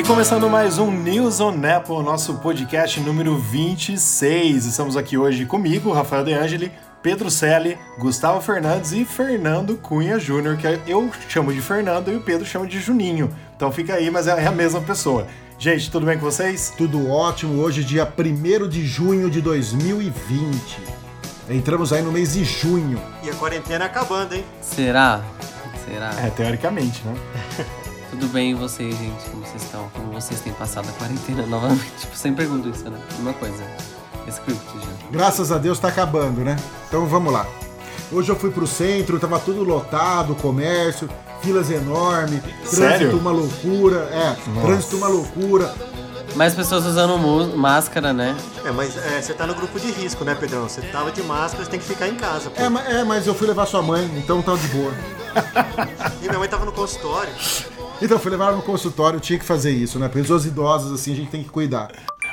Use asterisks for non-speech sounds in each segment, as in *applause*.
E começando mais um News on Apple, nosso podcast número 26. Estamos aqui hoje comigo, Rafael De Angeli, Pedro Selle, Gustavo Fernandes e Fernando Cunha Júnior, que eu chamo de Fernando e o Pedro chama de Juninho. Então fica aí, mas é a mesma pessoa. Gente, tudo bem com vocês? Tudo ótimo. Hoje, dia 1 de junho de 2020. Entramos aí no mês de junho. E a quarentena acabando, hein? Será? Será? É, teoricamente, né? *laughs* Tudo bem e vocês, gente? Como vocês estão? Como vocês têm passado a quarentena *laughs* novamente? Tipo, sempre pergunto isso, né? Uma coisa. Script já. Graças a Deus tá acabando, né? Então vamos lá. Hoje eu fui pro centro, tava tudo lotado, comércio, filas enormes, trânsito Sério? uma loucura, é, Nossa. trânsito uma loucura. Mais pessoas usando máscara, né? É, mas é, você tá no grupo de risco, né, Pedrão? Você tava de máscara, você tem que ficar em casa, pô. É, é, mas eu fui levar sua mãe, então tá de boa. *laughs* E minha mãe tava no consultório. Então fui levar no consultório, tinha que fazer isso, né? Pessoas idosas assim, a gente tem que cuidar.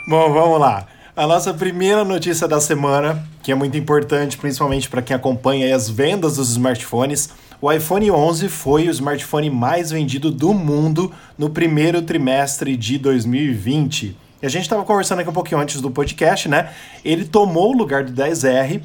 Bom, vamos lá. A nossa primeira notícia da semana, que é muito importante, principalmente para quem acompanha as vendas dos smartphones. O iPhone 11 foi o smartphone mais vendido do mundo no primeiro trimestre de 2020. E a gente estava conversando aqui um pouquinho antes do podcast, né? Ele tomou o lugar do 10R,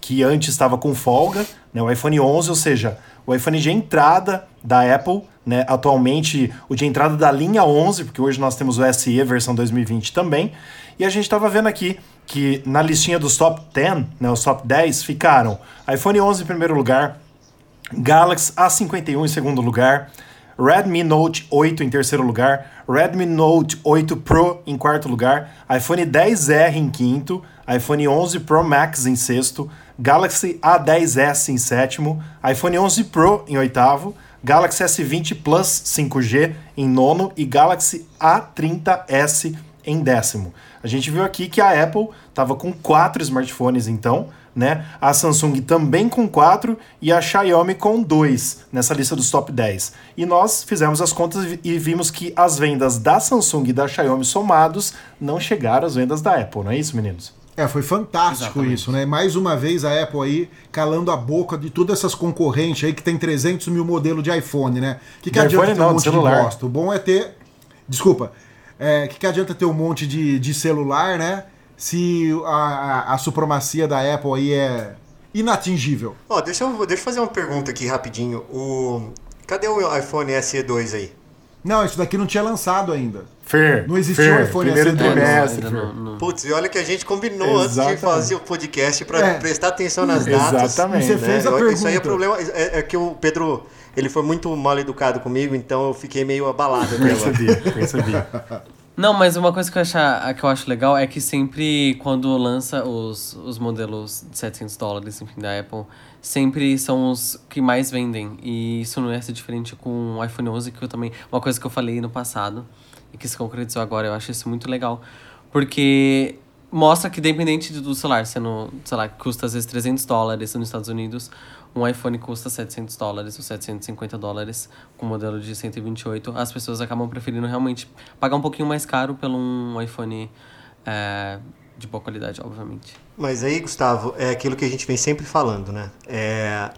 que antes estava com folga, né, o iPhone 11, ou seja, o iPhone de entrada da Apple, né, atualmente o de entrada da linha 11, porque hoje nós temos o SE versão 2020 também, e a gente estava vendo aqui que na listinha dos top 10, né, os top 10 ficaram iPhone 11 em primeiro lugar, Galaxy A51 em segundo lugar, Redmi Note 8 em terceiro lugar, Redmi Note 8 Pro em quarto lugar, iPhone 10R em quinto, iPhone 11 Pro Max em sexto, Galaxy A10s em sétimo, iPhone 11 Pro em oitavo, Galaxy S20 Plus 5G em nono e Galaxy A30s em décimo. A gente viu aqui que a Apple estava com quatro smartphones então, né? A Samsung também com quatro e a Xiaomi com dois nessa lista dos top 10. E nós fizemos as contas e vimos que as vendas da Samsung e da Xiaomi somados não chegaram às vendas da Apple, não é isso, meninos? É, foi fantástico Exatamente. isso, né? Mais uma vez a Apple aí calando a boca de todas essas concorrentes aí que tem 300 mil modelos de iPhone, né? Que, que De adianta iPhone ter um não, monte de celular. bosta? O bom é ter. Desculpa. É, que, que adianta ter um monte de, de celular, né? Se a, a, a supremacia da Apple aí é inatingível. Ó, deixa eu, deixa eu fazer uma pergunta aqui rapidinho. O... Cadê o iPhone SE2 aí? Não, isso daqui não tinha lançado ainda. Fer, Não existia Fer, um iPhone primeiro SE. trimestre, Fer. não, não. Putz, e olha que a gente combinou antes Exatamente. de fazer o podcast pra É. prestar atenção nas datas. Exatamente. Você fez a Eu- Isso aí é pergunta. problema. É, é que o Pedro, ele foi muito mal educado comigo, então eu fiquei meio abalado. Percebi, percebi. Não, mas uma coisa que eu, achar, que eu acho legal é que sempre quando lança os, os modelos de 700 dólares, enfim, da Apple, sempre são os que mais vendem. E isso não ia ser diferente com o iPhone 11, que eu também... Uma coisa que eu falei no passado e que se concretizou agora, eu acho isso muito legal. Porque mostra que independente do celular, sendo, sei lá, custa às vezes 300 dólares nos Estados Unidos, um iPhone custa 700 dólares ou 750 dólares com modelo de 128, as pessoas acabam preferindo realmente pagar um pouquinho mais caro pelo um iPhone é, de boa qualidade, obviamente. Mas aí, Gustavo, é aquilo que a gente vem sempre falando, né? É,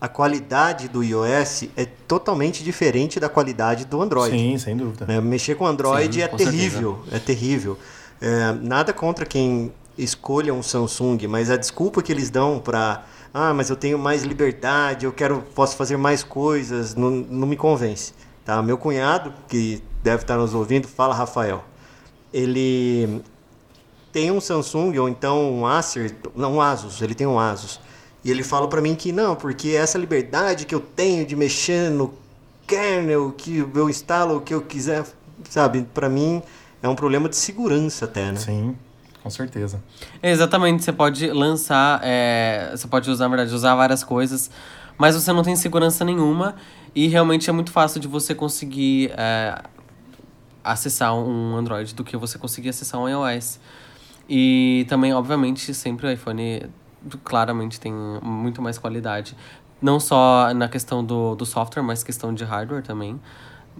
a qualidade do iOS é totalmente diferente da qualidade do Android. Sim, sem dúvida. né? Mexer com Android Sim, é com terrível, é terrível. É, nada contra quem escolha um Samsung, mas a desculpa que eles dão para ah, mas eu tenho mais liberdade, eu quero, posso fazer mais coisas, não, não me convence. Tá? Meu cunhado, que deve estar nos ouvindo, fala Rafael. Ele tem um Samsung ou então um Acer, não um Asus, ele tem um Asus. E ele fala para mim que não, porque essa liberdade que eu tenho de mexer no kernel, que eu instalo o que eu quiser, sabe, para mim é um problema de segurança até, né? Sim, com certeza. Exatamente, você pode lançar, é, você pode usar, na verdade, usar várias coisas, mas você não tem segurança nenhuma e realmente é muito fácil de você conseguir é, acessar um Android do que você conseguir acessar um iOS. E também, obviamente, sempre o iPhone claramente tem muito mais qualidade. Não só na questão do, do software, mas questão de hardware também.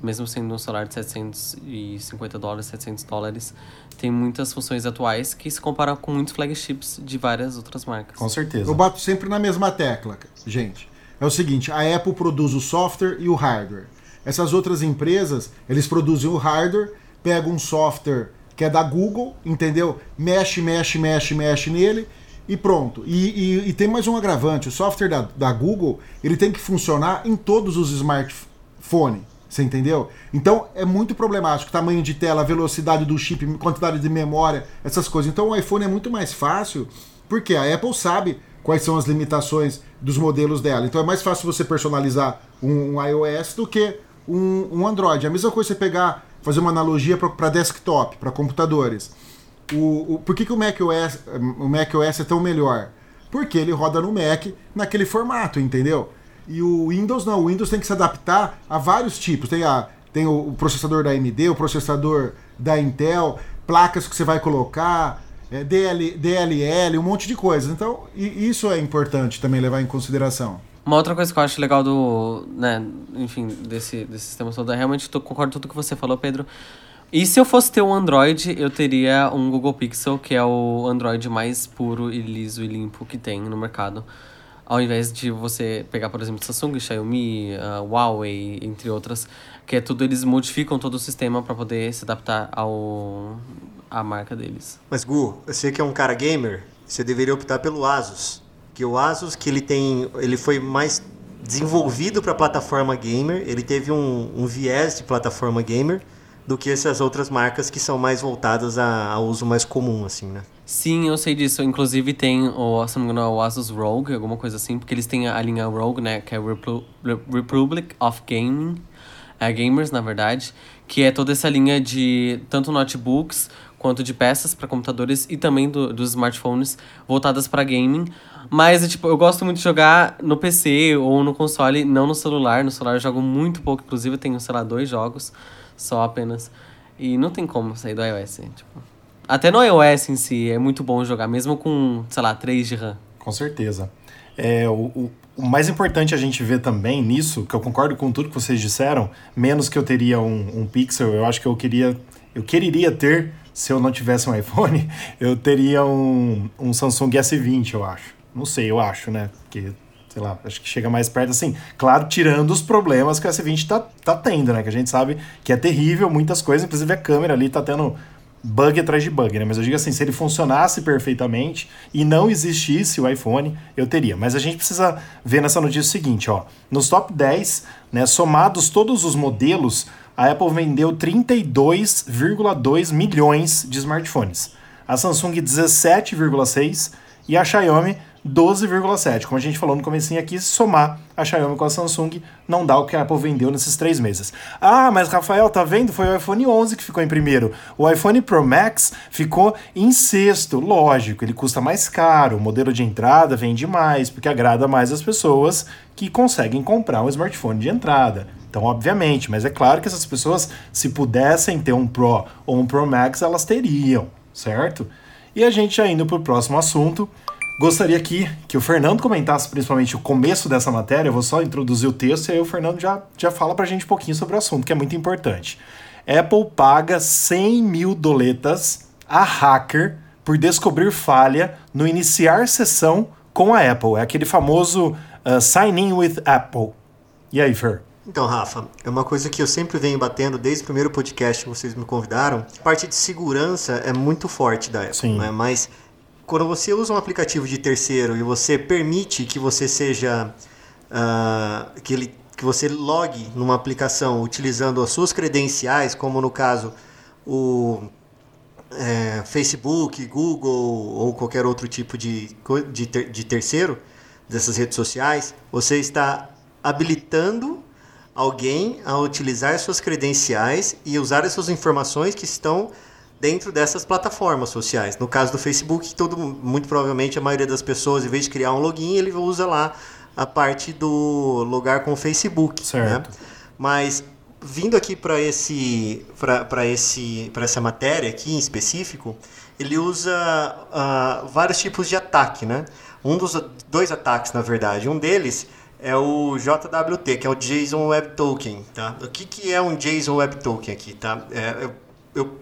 Mesmo sendo um celular de 750 dólares, 700 dólares, tem muitas funções atuais que se comparam com muitos flagships de várias outras marcas. Com certeza. Eu bato sempre na mesma tecla, gente. É o seguinte, a Apple produz o software e o hardware. Essas outras empresas, eles produzem o hardware, pegam um software que é da Google, entendeu? Mexe, mexe, mexe, mexe nele e pronto. E, e, e tem mais um agravante: o software da, da Google ele tem que funcionar em todos os smartphones. Você entendeu? Então é muito problemático. Tamanho de tela, velocidade do chip, quantidade de memória, essas coisas. Então o iPhone é muito mais fácil, porque a Apple sabe quais são as limitações dos modelos dela. Então é mais fácil você personalizar um, um iOS do que um, um, Android. A mesma coisa você pegar, fazer uma analogia para desktop, para computadores. O, o, por que, que o macOS, o macOS é tão melhor? Porque ele roda no Mac naquele formato, entendeu? E o Windows não, o Windows tem que se adaptar a vários tipos. Tem, a, tem o, o processador da AMD, o processador da Intel, placas que você vai colocar, é, DL, DLL, um monte de coisas. Então, isso é importante também levar em consideração. Uma outra coisa que eu acho legal do, né, enfim, desse, desse sistema todo, é realmente concordo com tudo que você falou, Pedro. E se eu fosse ter um Android, eu teria um Google Pixel, que é o Android mais puro e liso e limpo que tem no mercado ao invés de você pegar, por exemplo, Samsung, Xiaomi, uh, Huawei, entre outras, que é tudo, eles modificam todo o sistema para poder se adaptar ao à marca deles. Mas Gu, você que é um cara gamer, você deveria optar pelo Asus, que o Asus que ele tem, ele foi mais desenvolvido para plataforma gamer, ele teve um, um viés de plataforma gamer do que essas outras marcas que são mais voltadas a, a uso mais comum, assim, né? Sim, eu sei disso. Inclusive tem o, se não me engano, o Asus Rogue, alguma coisa assim, porque eles têm a linha Rogue, né, que é Republic of Gaming, é, Gamers, na verdade, que é toda essa linha de tanto notebooks quanto de peças para computadores e também do, dos smartphones voltadas para gaming. Mas, é, tipo, eu gosto muito de jogar no PC ou no console, não no celular. No celular eu jogo muito pouco, inclusive eu tenho, sei lá, dois jogos só apenas. E não tem como sair do iOS, tipo... Até no iOS em si é muito bom jogar, mesmo com, sei lá, 3 de RAM. Com certeza. É, o, o, o, mais importante a gente ver também nisso, que eu concordo com tudo que vocês disseram, menos que eu teria um, um Pixel, eu acho que eu queria. Eu quereria ter, se eu não tivesse um iPhone, *laughs* eu teria um, um Samsung S20, eu acho. Não sei, eu acho, né? Porque, sei lá, acho que chega mais perto assim. Claro, tirando os problemas que o S20 tá, tá tendo, né? Que a gente sabe que é terrível, muitas coisas, inclusive a câmera ali tá tendo bug atrás de bug, né? Mas eu digo assim, se ele funcionasse perfeitamente e não existisse o iPhone, eu teria. Mas a gente precisa ver nessa notícia o seguinte, ó. Nos top 10, né, somados todos os modelos, a Apple vendeu 32,2 milhões de smartphones. A Samsung 17,6 e a Xiaomi 12,7. Como a gente falou no comecinho aqui, somar a Xiaomi com a Samsung não dá o que a Apple vendeu nesses três meses. Ah, mas Rafael, tá vendo? Foi o iPhone 11 que ficou em primeiro. O iPhone Pro Max ficou em sexto. Lógico, ele custa mais caro, o modelo de entrada vende mais, porque agrada mais as pessoas que conseguem comprar um smartphone de entrada. Então, obviamente, mas é claro que essas pessoas, se pudessem ter um Pro ou um Pro Max, elas teriam, certo? E a gente já indo para o próximo assunto, Gostaria aqui que o Fernando comentasse principalmente o começo dessa matéria, eu vou só introduzir o texto e aí o Fernando já, já fala pra gente um pouquinho sobre o assunto, que é muito importante. Apple paga 100 mil doletas a hacker por descobrir falha no iniciar sessão com a Apple. É aquele famoso uh, sign in with Apple. E aí, Fer? Então, Rafa, é uma coisa que eu sempre venho batendo desde o primeiro podcast que vocês me convidaram. A parte de segurança é muito forte da Apple, Sim. né? Mas quando você usa um aplicativo de terceiro e você permite que você seja uh, que, ele, que você logue numa aplicação utilizando as suas credenciais, como no caso o é, Facebook, Google ou qualquer outro tipo de, de, ter, de terceiro dessas redes sociais, você está habilitando alguém a utilizar suas credenciais e usar as suas informações que estão dentro dessas plataformas sociais. No caso do Facebook, todo muito provavelmente a maioria das pessoas, em vez de criar um login, ele usa lá a parte do logar com o Facebook, né? certo. Né? Mas vindo aqui para esse para esse para essa matéria aqui em específico, ele usa uh, vários tipos de ataque, né? Um dos dois ataques, na verdade, um deles é o JWT, que é o JSON Web Token, tá? O que, que é um JSON Web Token aqui, tá? É, eu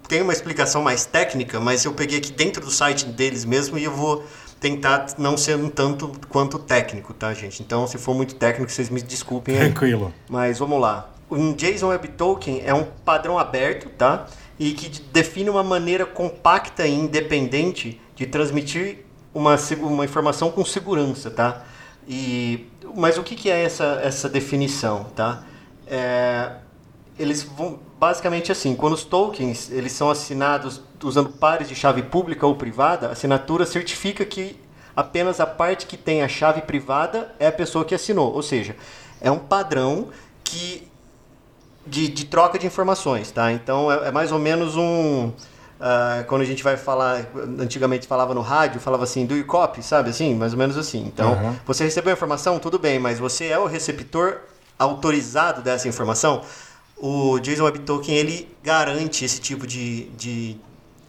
tenho uma explicação mais técnica, mas eu peguei aqui dentro do site deles mesmo e eu vou tentar não ser um tanto quanto técnico, tá, gente? Então, se for muito técnico, vocês me desculpem aí. Tranquilo. Mas vamos lá. um JSON Web Token é um padrão aberto, tá? E que define uma maneira compacta e independente de transmitir uma, uma informação com segurança, tá? E, mas o que, que é essa, essa definição, tá? É, eles vão basicamente assim, quando os tokens eles são assinados usando pares de chave pública ou privada, a assinatura certifica que apenas a parte que tem a chave privada é a pessoa que assinou, ou seja, é um padrão que de, de troca de informações, tá? Então é, é mais ou menos um Uh, quando a gente vai falar, antigamente falava no rádio, falava assim, do copy, sabe assim? Mais ou menos assim. Então, uhum. você recebeu a informação, tudo bem, mas você é o receptor autorizado dessa informação? O JSON Web Token, ele garante esse tipo de, de,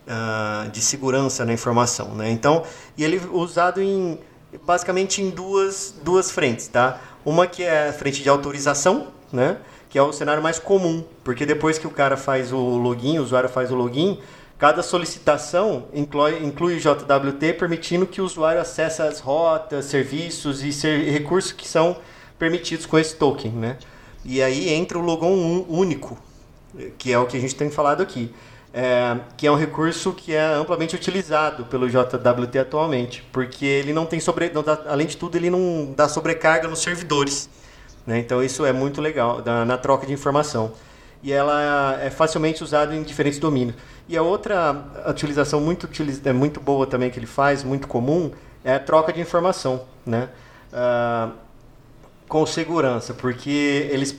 uh, de segurança na informação, né? Então, e ele é usado em, basicamente em duas, duas frentes, tá? Uma que é a frente de autorização, né? Que é o cenário mais comum, porque depois que o cara faz o login, o usuário faz o login, Cada solicitação inclui, inclui JWT, permitindo que o usuário acesse as rotas, serviços e ser, recursos que são permitidos com esse token. Né? E aí entra o logon único, que é o que a gente tem falado aqui. É, que é um recurso que é amplamente utilizado pelo JWT atualmente, porque ele não tem sobre, não dá, além de tudo, ele não dá sobrecarga nos servidores. Né? Então isso é muito legal na, na troca de informação e ela é facilmente usada em diferentes domínios. E a outra utilização muito, é muito boa também que ele faz, muito comum, é a troca de informação, né? Uh, com segurança, porque eles,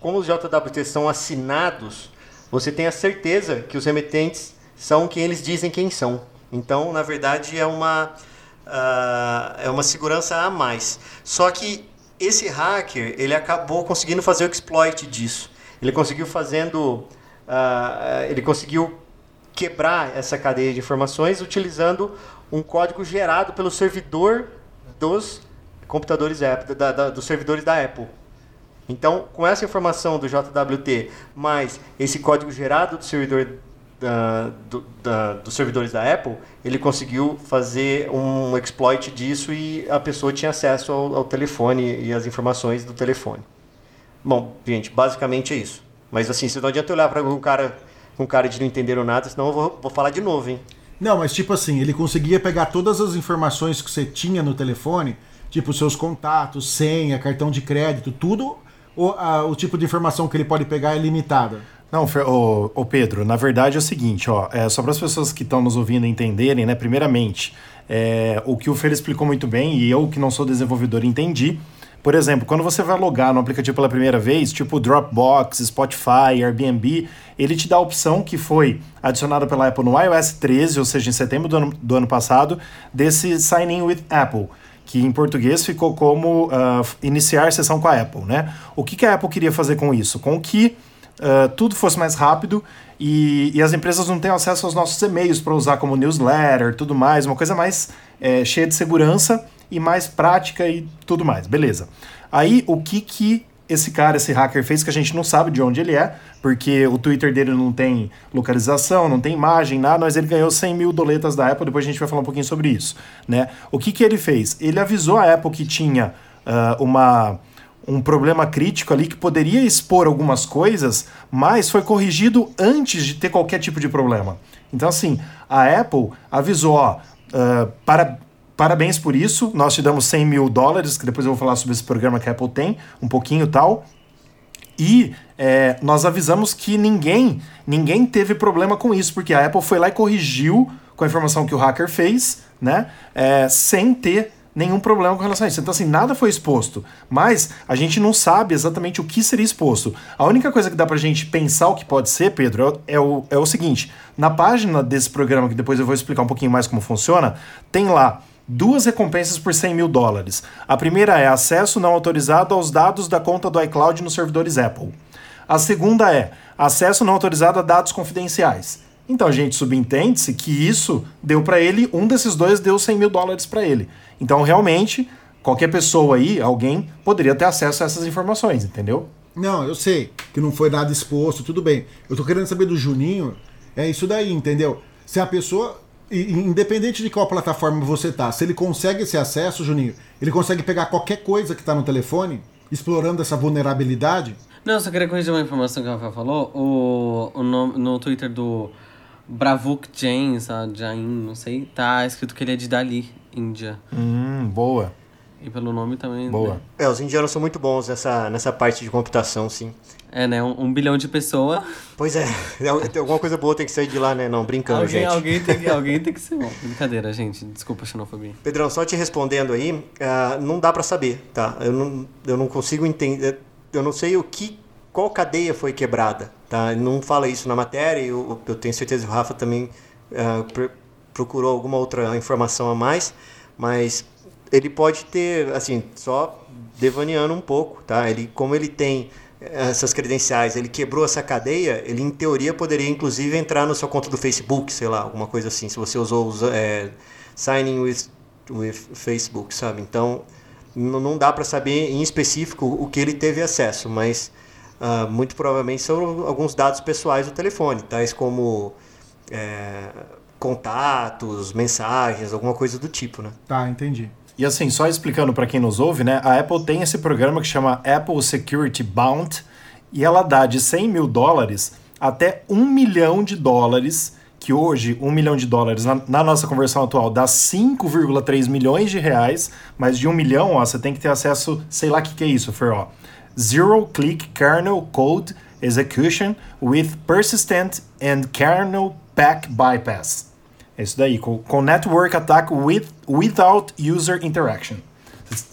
como os JWT são assinados, você tem a certeza que os remetentes são quem eles dizem quem são. Então, na verdade, é uma, uh, é uma segurança a mais. Só que esse hacker, ele acabou conseguindo fazer o exploit disso. Ele conseguiu fazendo, uh, ele conseguiu quebrar essa cadeia de informações utilizando um código gerado pelo servidor dos computadores Apple, da, da, dos servidores da Apple. Então, com essa informação do JWT, mais esse código gerado do servidor da, do, da, dos servidores da Apple, ele conseguiu fazer um exploit disso e a pessoa tinha acesso ao, ao telefone e as informações do telefone. Bom, gente, basicamente é isso. Mas assim, se não adianta olhar para um cara com cara de não entenderam nada, senão eu vou, vou falar de novo, hein? Não, mas tipo assim, ele conseguia pegar todas as informações que você tinha no telefone, tipo seus contatos, senha, cartão de crédito, tudo, ou a, o tipo de informação que ele pode pegar é limitada? Não, o, o Pedro, na verdade é o seguinte, ó, é, só para as pessoas que estão nos ouvindo entenderem, né, primeiramente, é, o que o Fer explicou muito bem, e eu que não sou desenvolvedor entendi, por exemplo, quando você vai logar no aplicativo pela primeira vez, tipo Dropbox, Spotify, Airbnb, ele te dá a opção que foi adicionada pela Apple no iOS 13, ou seja, em setembro do ano, do ano passado, desse Sign In with Apple que em português ficou como uh, iniciar sessão com a Apple, né? O que, que a Apple queria fazer com isso? Com que uh, tudo fosse mais rápido e, e, as empresas não tenham acesso aos nossos e-mails para usar como newsletter, tudo mais, uma coisa mais é, cheia de segurança e mais prática e tudo mais, beleza. Aí o que que esse cara, esse hacker fez que a gente não sabe de onde ele é, porque o Twitter dele não tem localização, não tem imagem, nada, mas ele ganhou 100 mil doletas da Apple, depois a gente vai falar um pouquinho sobre isso, né? O que que ele fez? Ele avisou a Apple que tinha uh, uma um problema crítico ali que poderia expor algumas coisas, mas foi corrigido antes de ter qualquer tipo de problema. Então, assim, a Apple avisou, ó, uh, para Parabéns por isso. Nós te damos 100 mil dólares, que depois eu vou falar sobre esse programa que a Apple tem, um pouquinho tal. E é, nós avisamos que ninguém, ninguém teve problema com isso, porque a Apple foi lá e corrigiu com a informação que o hacker fez, né? É, sem ter nenhum problema com relação a isso. Então, assim, nada foi exposto. Mas a gente não sabe exatamente o que seria exposto. A única coisa que dá pra gente pensar o que pode ser, Pedro, é o, é o seguinte: na página desse programa, que depois eu vou explicar um pouquinho mais como funciona, tem lá duas recompensas por 100 mil dólares. A primeira é acesso não autorizado aos dados da conta do iCloud nos servidores Apple. A segunda é acesso não autorizado a dados confidenciais. Então gente subentende-se que isso deu para ele, um desses dois deu 100 mil dólares para ele. Então realmente, qualquer pessoa aí, alguém, poderia ter acesso a essas informações, entendeu? Não, eu sei que não foi nada exposto, tudo bem. Eu tô querendo saber do Juninho, é isso daí, entendeu? Se a pessoa independente de qual plataforma você tá, se ele consegue esse acesso, Juninho, ele consegue pegar qualquer coisa que está no telefone, explorando essa vulnerabilidade? Não, eu só queria corrigir uma informação que o Rafael falou. O, o nome, no Twitter do Bravuk Jain, a Jain, não sei, tá escrito que ele é de Dali, Índia. Hum, boa. E pelo nome também. Boa. né? É, os indianos são muito bons nessa, nessa parte de computação, sim. É, né? Um, um bilhão de pessoas. Pois é, tem alguma coisa boa tem que sair de lá, né? Não, brincando, Alguém, gente. alguém, tem que, *laughs* alguém tem que ser bom. Brincadeira, gente. Desculpa a xenofobia. Pedrão, só te respondendo aí, ah, não dá pra saber, tá? Eu não, eu não consigo entender, eu não sei o que, qual cadeia foi quebrada, tá? Não fala isso na matéria, eu, eu tenho certeza que o Rafa também ah, pr- procurou alguma outra informação a mais, mas ele pode ter, assim, só devaneando um pouco, tá? Ele, como ele tem essas credenciais, ele quebrou essa cadeia, ele em teoria poderia inclusive entrar na sua conta do Facebook, sei lá, alguma coisa assim, se você usou é, signing with, with Facebook, sabe? Então não dá para saber em específico o que ele teve acesso, mas ah, muito provavelmente são alguns dados pessoais do telefone, tais como é, contatos, mensagens, alguma coisa do tipo, né? Tá, entendi. E assim, só explicando para quem nos ouve, né? A Apple tem esse programa que chama Apple Security Bound e ela dá de 100 mil dólares até 1 milhão de dólares, que hoje 1 milhão de dólares na, na nossa conversão atual dá 5,3 milhões de reais, mas de 1 milhão, ó, você tem que ter acesso, sei lá o que, que é isso, Fer, ó. Zero Click Kernel Code Execution with Persistent and Kernel Pack Bypass. É isso daí, com, com Network Attack with, Without User Interaction.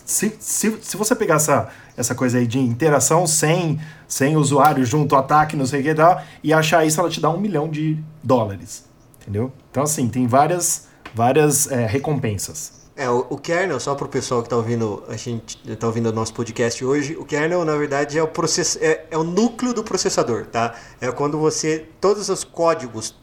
Se, se, se você pegar essa, essa coisa aí de interação sem, sem usuário junto, ataque, não sei o que e tal, e achar isso, ela te dá um milhão de dólares. Entendeu? Então, assim, tem várias, várias é, recompensas. É, o, o kernel, só para o pessoal que está ouvindo, a gente tá ouvindo o nosso podcast hoje, o kernel, na verdade, é o, process, é, é o núcleo do processador, tá? É quando você, todos os códigos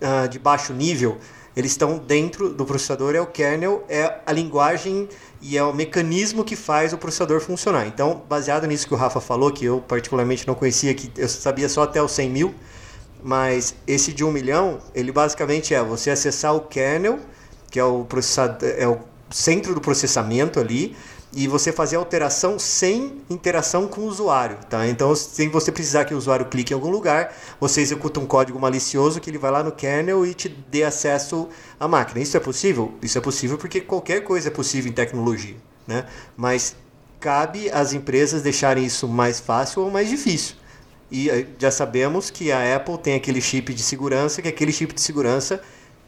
ah, de baixo nível, eles estão dentro do processador, é o kernel, é a linguagem e é o mecanismo que faz o processador funcionar. Então, baseado nisso que o Rafa falou, que eu particularmente não conhecia, que eu sabia só até os 100 mil, mas esse de 1 milhão, ele basicamente é você acessar o kernel, que é o, processador, é o centro do processamento ali, e você fazer alteração sem interação com o usuário, tá? Então, sem você precisar que o usuário clique em algum lugar, você executa um código malicioso que ele vai lá no kernel e te dê acesso à máquina. Isso é possível? Isso é possível porque qualquer coisa é possível em tecnologia, né? Mas cabe às empresas deixarem isso mais fácil ou mais difícil. E eh, já sabemos que a Apple tem aquele chip de segurança, que aquele chip de segurança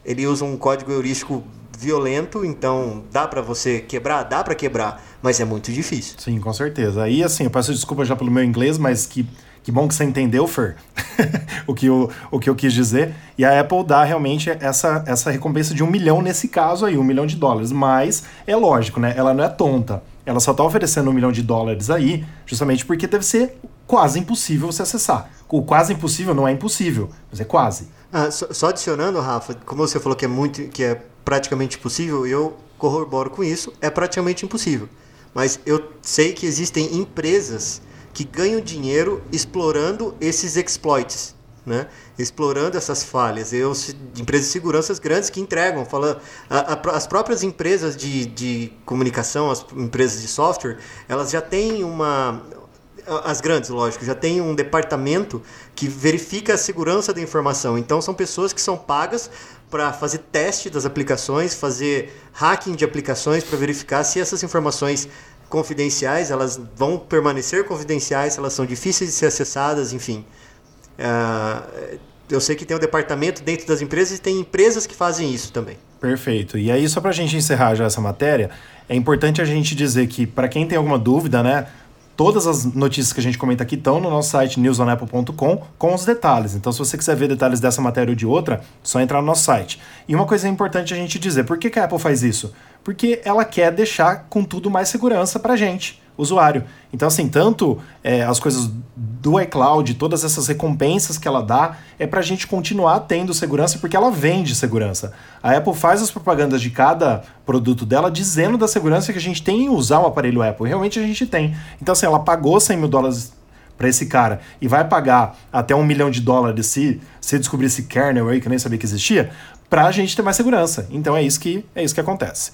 ele usa um código heurístico violento, então dá para você quebrar, dá para quebrar, mas é muito difícil. Sim, com certeza. Aí, assim, eu peço desculpa já pelo meu inglês, mas que, que bom que você entendeu, Fer, *laughs* o, que eu, o que eu quis dizer. E a Apple dá realmente essa, essa recompensa de um milhão nesse caso aí, um milhão de dólares. Mas é lógico, né? Ela não é tonta. Ela só tá oferecendo um milhão de dólares aí, justamente porque deve ser quase impossível você acessar. O quase impossível não é impossível, mas é quase. Ah, só, só adicionando, Rafa, como você falou que é muito, que é praticamente impossível, eu corroboro com isso, é praticamente impossível. Mas eu sei que existem empresas que ganham dinheiro explorando esses exploits, né? explorando essas falhas. Eu, empresas de segurança grandes que entregam, falando, a- a- as próprias empresas de, de comunicação, as empresas de software, elas já têm uma, as grandes, lógico, já tem um departamento que verifica a segurança da informação. Então são pessoas que são pagas para fazer teste das aplicações, fazer hacking de aplicações para verificar se essas informações confidenciais elas vão permanecer confidenciais, se elas são difíceis de ser acessadas, enfim. Ah, eu sei que tem um departamento dentro das empresas e tem empresas que fazem isso também. Perfeito. E aí, só pra gente encerrar já essa matéria, é importante a gente dizer que, para quem tem alguma dúvida, né? Todas as notícias que a gente comenta aqui estão no nosso site newsonapple.com com os detalhes. Então, se você quiser ver detalhes dessa matéria ou de outra, só entrar no nosso site. E uma coisa importante a gente dizer: por que, que a Apple faz isso? Porque ela quer deixar com tudo mais segurança pra gente, usuário. Então, assim, tanto é, as coisas do iCloud, todas essas recompensas que ela dá, é pra gente continuar tendo segurança, porque ela vende segurança. A Apple faz as propagandas de cada produto dela dizendo da segurança que a gente tem em usar o aparelho Apple. Realmente a gente tem. Então, assim, ela pagou 100 mil dólares para esse cara e vai pagar até um milhão de dólares se, se descobrir esse kernel aí que eu nem sabia que existia, pra gente ter mais segurança. Então é isso que, é isso que acontece.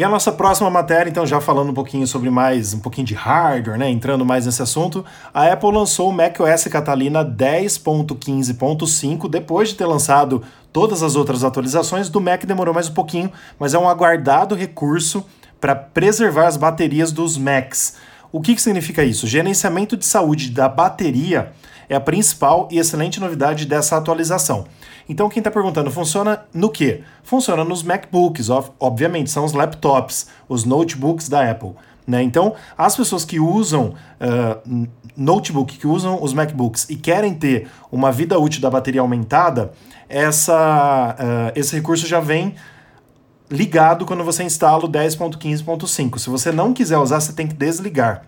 E a nossa próxima matéria, então, já falando um pouquinho sobre mais, um pouquinho de hardware, né? Entrando mais nesse assunto, a Apple lançou o macOS Catalina 10.15.5 depois de ter lançado todas as outras atualizações. Do Mac demorou mais um pouquinho, mas é um aguardado recurso para preservar as baterias dos Macs. O que, que significa isso? Gerenciamento de saúde da bateria é a principal e excelente novidade dessa atualização. Então, quem está perguntando, funciona no que? Funciona nos MacBooks, obviamente, são os laptops, os notebooks da Apple. Né? Então, as pessoas que usam uh, notebook, que usam os MacBooks e querem ter uma vida útil da bateria aumentada, essa, uh, esse recurso já vem ligado quando você instala o 10.15.5. Se você não quiser usar, você tem que desligar.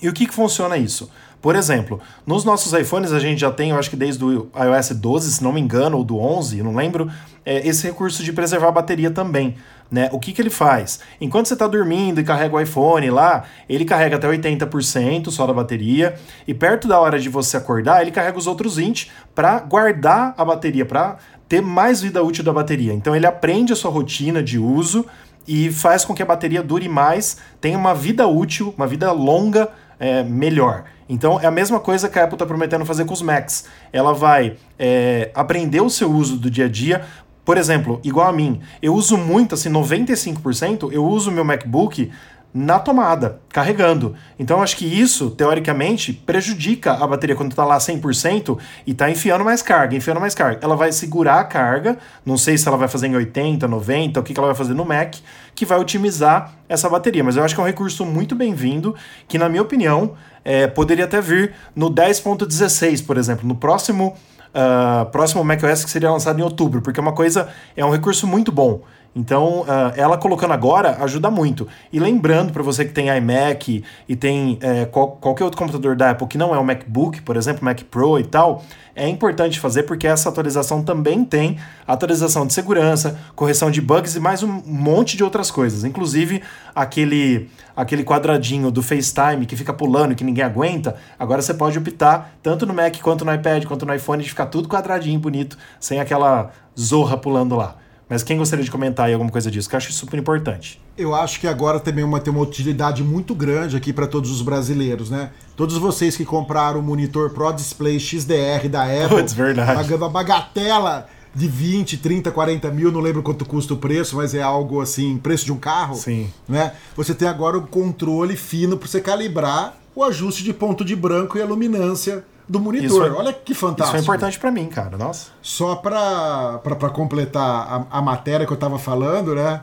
E o que, que funciona isso? Por exemplo, nos nossos iPhones a gente já tem, eu acho que desde o iOS 12, se não me engano, ou do 11, não lembro, é, esse recurso de preservar a bateria também. Né? O que, que ele faz? Enquanto você está dormindo e carrega o iPhone lá, ele carrega até 80% só da bateria, e perto da hora de você acordar, ele carrega os outros 20% para guardar a bateria, para ter mais vida útil da bateria. Então ele aprende a sua rotina de uso e faz com que a bateria dure mais, tenha uma vida útil, uma vida longa é, melhor. Então é a mesma coisa que a Apple está prometendo fazer com os Macs. Ela vai é, aprender o seu uso do dia a dia. Por exemplo, igual a mim, eu uso muito, assim, 95%, eu uso meu MacBook na tomada, carregando. Então acho que isso, teoricamente, prejudica a bateria quando está lá 100% e está enfiando mais carga, enfiando mais carga. Ela vai segurar a carga, não sei se ela vai fazer em 80, 90, o que, que ela vai fazer no Mac, que vai otimizar essa bateria. Mas eu acho que é um recurso muito bem-vindo, que na minha opinião, é, poderia até vir no 10.16, por exemplo, no próximo, uh, próximo macOS que seria lançado em outubro, porque é uma coisa, é um recurso muito bom. Então, uh, ela colocando agora ajuda muito. E lembrando para você que tem iMac e tem é, qual, qualquer outro computador da Apple que não é o MacBook, por exemplo, Mac Pro e tal, é importante fazer porque essa atualização também tem atualização de segurança, correção de bugs e mais um monte de outras coisas. Inclusive, aquele, aquele quadradinho do FaceTime que fica pulando e que ninguém aguenta, agora você pode optar tanto no Mac quanto no iPad, quanto no iPhone, de ficar tudo quadradinho, bonito, sem aquela zorra pulando lá. Mas quem gostaria de comentar aí alguma coisa disso? Que eu acho super importante. Eu acho que agora também vai ter uma utilidade muito grande aqui para todos os brasileiros, né? Todos vocês que compraram o monitor Pro Display XDR da *laughs* Apple, Puts, verdade. pagando a bagatela de 20, 30, 40 mil, não lembro quanto custa o preço, mas é algo assim, preço de um carro. Sim. Né? Você tem agora o controle fino para você calibrar o ajuste de ponto de branco e a luminância do monitor. Olha que fantástico. Isso foi importante para mim, cara. Nossa. Só para completar a, a matéria que eu tava falando, né?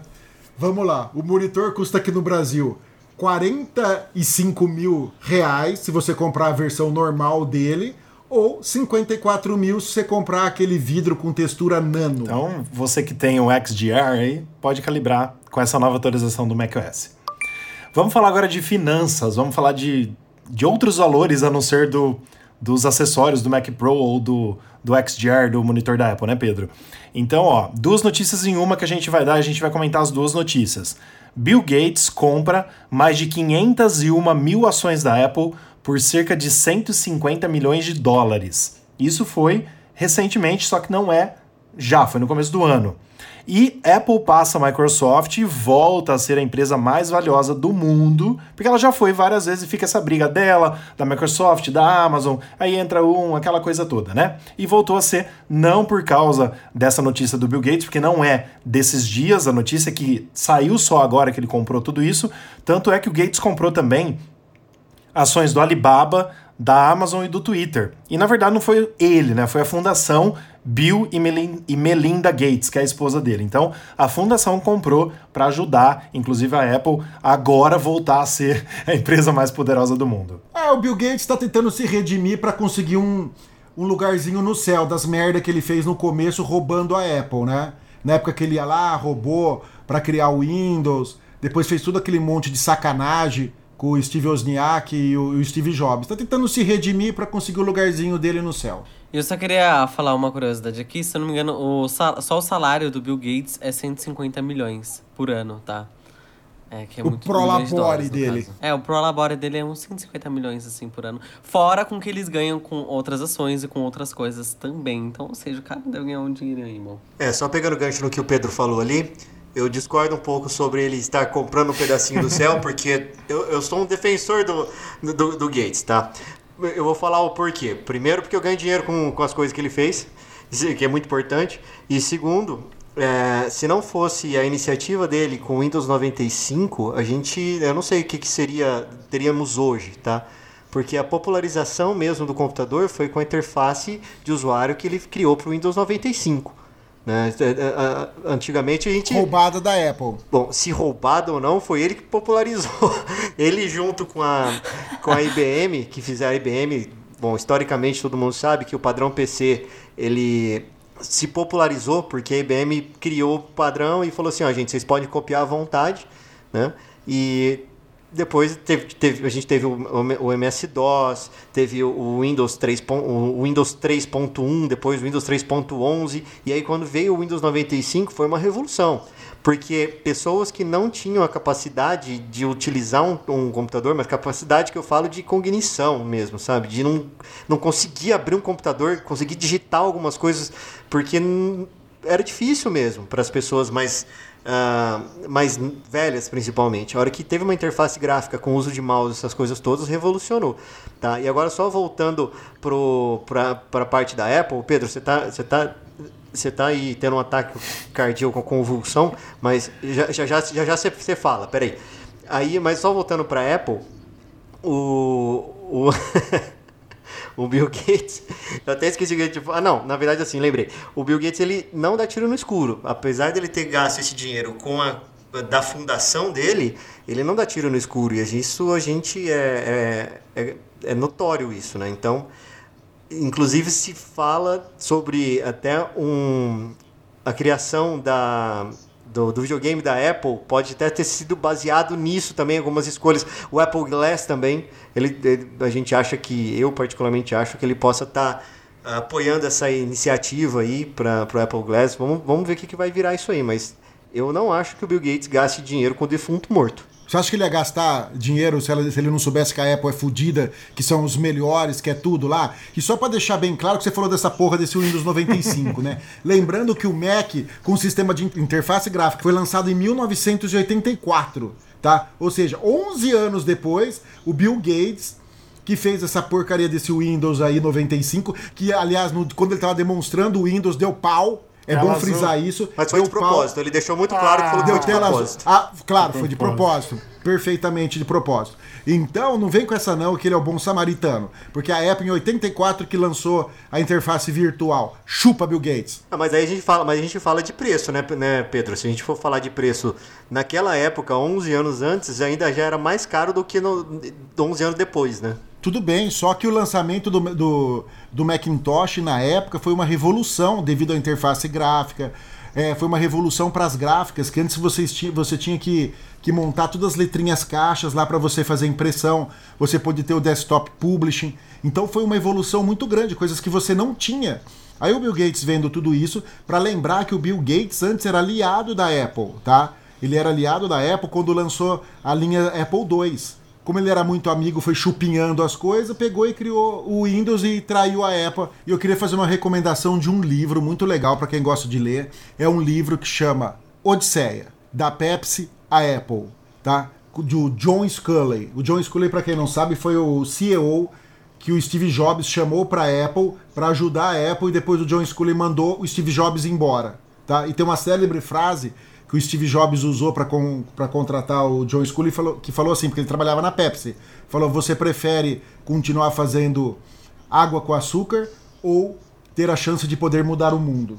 Vamos lá. O monitor custa aqui no Brasil 45 mil reais se você comprar a versão normal dele ou 54 mil se você comprar aquele vidro com textura nano. Então, você que tem o XDR aí, pode calibrar com essa nova atualização do macOS. Vamos falar agora de finanças, vamos falar de, de outros valores a não ser do, dos acessórios do Mac Pro ou do, do XDR, do monitor da Apple, né, Pedro? Então, ó, duas notícias em uma que a gente vai dar, a gente vai comentar as duas notícias. Bill Gates compra mais de 501 mil ações da Apple por cerca de 150 milhões de dólares. Isso foi recentemente, só que não é já, foi no começo do ano. E Apple passa a Microsoft e volta a ser a empresa mais valiosa do mundo, porque ela já foi várias vezes e fica essa briga dela, da Microsoft, da Amazon, aí entra um, aquela coisa toda, né? E voltou a ser não por causa dessa notícia do Bill Gates, porque não é desses dias a notícia que saiu só agora que ele comprou tudo isso, tanto é que o Gates comprou também ações do Alibaba, da Amazon e do Twitter. E na verdade não foi ele, né? Foi a fundação Bill e, Melinda Gates, que é a esposa dele. Então a fundação comprou para ajudar, inclusive a Apple, agora voltar a ser *laughs* a empresa mais poderosa do mundo. É, o Bill Gates está tentando se redimir para conseguir um, um lugarzinho no céu das merdas que ele fez no começo roubando a Apple, né? Na época que ele ia lá, roubou para criar o Windows, depois fez tudo aquele monte de sacanagem com o Steve Wozniak e o, Steve Jobs. Tá tentando se redimir para conseguir o lugarzinho dele no céu. Eu só queria falar uma curiosidade aqui, se eu não me engano, o só o salário do Bill Gates é 150 milhões por ano, tá? É, que é o muito prolabore dele. Caso. É, o prolabore dele é uns 150 milhões, assim, por ano. Fora com que eles ganham com outras ações e com outras coisas também. Então, ou seja, o cara deve ganhar um dinheiro aí, irmão. É, só pegando o gancho no que o Pedro falou ali, eu discordo um pouco sobre ele estar comprando um pedacinho do céu, porque eu, eu sou um defensor do, do, do, Gates, tá? Eu vou falar o porquê. Primeiro, porque eu ganho dinheiro com, com as coisas que ele fez, que é muito importante. E segundo, é, se não fosse a iniciativa dele com o Windows 95, a gente, eu não sei o que, que seria, teríamos hoje, tá? Porque a popularização mesmo do computador foi com a interface de usuário que ele criou para o Windows 95. Né? É, é, antigamente a gente. Roubada da Apple. Bom, se roubada ou não, foi ele que popularizou. *laughs* ele junto com a, com a IBM, que fizeram a IBM. Bom, historicamente todo mundo sabe que o padrão PC ele se popularizou porque a IBM criou o padrão e falou assim: ó, gente, vocês podem copiar à vontade, né? E depois teve, teve, a gente teve o, o MS-DOS, teve o Windows 3, o Windows 3.1, depois o Windows 3.11, e aí quando veio o Windows 95 foi uma revolução, porque pessoas que não tinham a capacidade de utilizar um, um computador, mas capacidade que eu falo de cognição mesmo, sabe, de não, não conseguir abrir um computador, conseguir digitar algumas coisas, porque era difícil mesmo para as pessoas mais uh, mais velhas principalmente. A hora que teve uma interface gráfica com uso de mouse, essas coisas todas, revolucionou. Tá? E agora só voltando para a parte da Apple, Pedro, você está você tá, você tá aí tendo um ataque cardíaco com convulsão, mas já já, já, já, já você, você fala, peraí. Aí, mas só voltando para Apple, o, o *laughs* O Bill Gates, *laughs* eu até esqueci que tipo, ah não, na verdade assim, lembrei. O Bill Gates ele não dá tiro no escuro, apesar dele ter gasto esse dinheiro com a da fundação dele, ele não dá tiro no escuro e isso a gente é, é, é, é notório isso, né? Então, inclusive se fala sobre até um a criação da do, do, videogame da Apple pode até ter sido baseado nisso também, algumas escolhas. O Apple Glass também, ele, ele a gente acha que, eu particularmente acho que ele possa estar tá apoiando essa iniciativa aí para o Apple Glass. Vamos, vamos ver o que, que vai virar isso aí, mas eu não acho que o Bill Gates gaste dinheiro com o defunto morto. Você acha que ele ia gastar dinheiro se, ela, se ele não soubesse que a Apple é fodida, que são os melhores, que é tudo lá? E só para deixar bem claro que você falou dessa porra desse Windows 95, né? *laughs* Lembrando que o Mac, com sistema de interface gráfica, foi lançado em 1984, tá? Ou seja, 11 anos depois, o Bill Gates que fez essa porcaria desse Windows aí 95, que aliás, no, quando ele tava demonstrando o Windows deu pau, é bom frisar isso. Mas foi de propósito, pau... ele deixou muito claro ah, que falou deu de propósito. Ah, claro, foi de propósito. Perfeitamente de propósito. Então, não vem com essa não que ele é o bom samaritano. Porque a Apple em 84 que lançou a interface virtual. Chupa Bill Gates. Ah, mas aí a gente fala, mas a gente fala de preço, né, né, Pedro? Se a gente for falar de preço naquela época, 11 anos antes, ainda já era mais caro do que no, 11 anos depois, né? Tudo bem, só que o lançamento do, do, do Macintosh na época foi uma revolução devido à interface gráfica. É, foi uma revolução para as gráficas, que antes você, você tinha que, que montar todas as letrinhas caixas lá para você fazer impressão, você pode ter o desktop publishing. Então foi uma evolução muito grande, coisas que você não tinha. Aí o Bill Gates vendo tudo isso, para lembrar que o Bill Gates antes era aliado da Apple, tá? Ele era aliado da Apple quando lançou a linha Apple II como ele era muito amigo, foi chupinhando as coisas, pegou e criou o Windows e traiu a Apple. E eu queria fazer uma recomendação de um livro muito legal para quem gosta de ler. É um livro que chama Odisseia, da Pepsi à Apple, tá? Do John Sculley. O John Sculley, para quem não sabe, foi o CEO que o Steve Jobs chamou para a Apple para ajudar a Apple e depois o John Sculley mandou o Steve Jobs embora, tá? E tem uma célebre frase que o Steve Jobs usou para con contratar o John Sculley, falou, que falou assim, porque ele trabalhava na Pepsi. Falou: você prefere continuar fazendo água com açúcar ou ter a chance de poder mudar o mundo?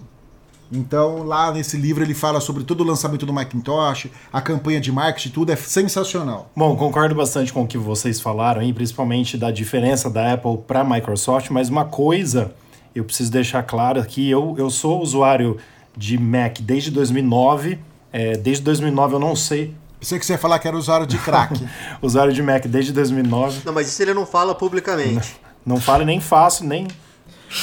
Então, lá nesse livro ele fala sobre todo o lançamento do Macintosh, a campanha de marketing, tudo é sensacional. Bom, concordo bastante com o que vocês falaram aí, principalmente da diferença da Apple para a Microsoft, mas uma coisa eu preciso deixar claro aqui, eu, eu sou usuário de Mac desde 2009 é, desde 2009 eu não sei. Pensei que você ia falar que era usuário de crack. *laughs* usuário de Mac desde 2009. Não, mas isso ele não fala publicamente. Não, não fala nem faço, nem.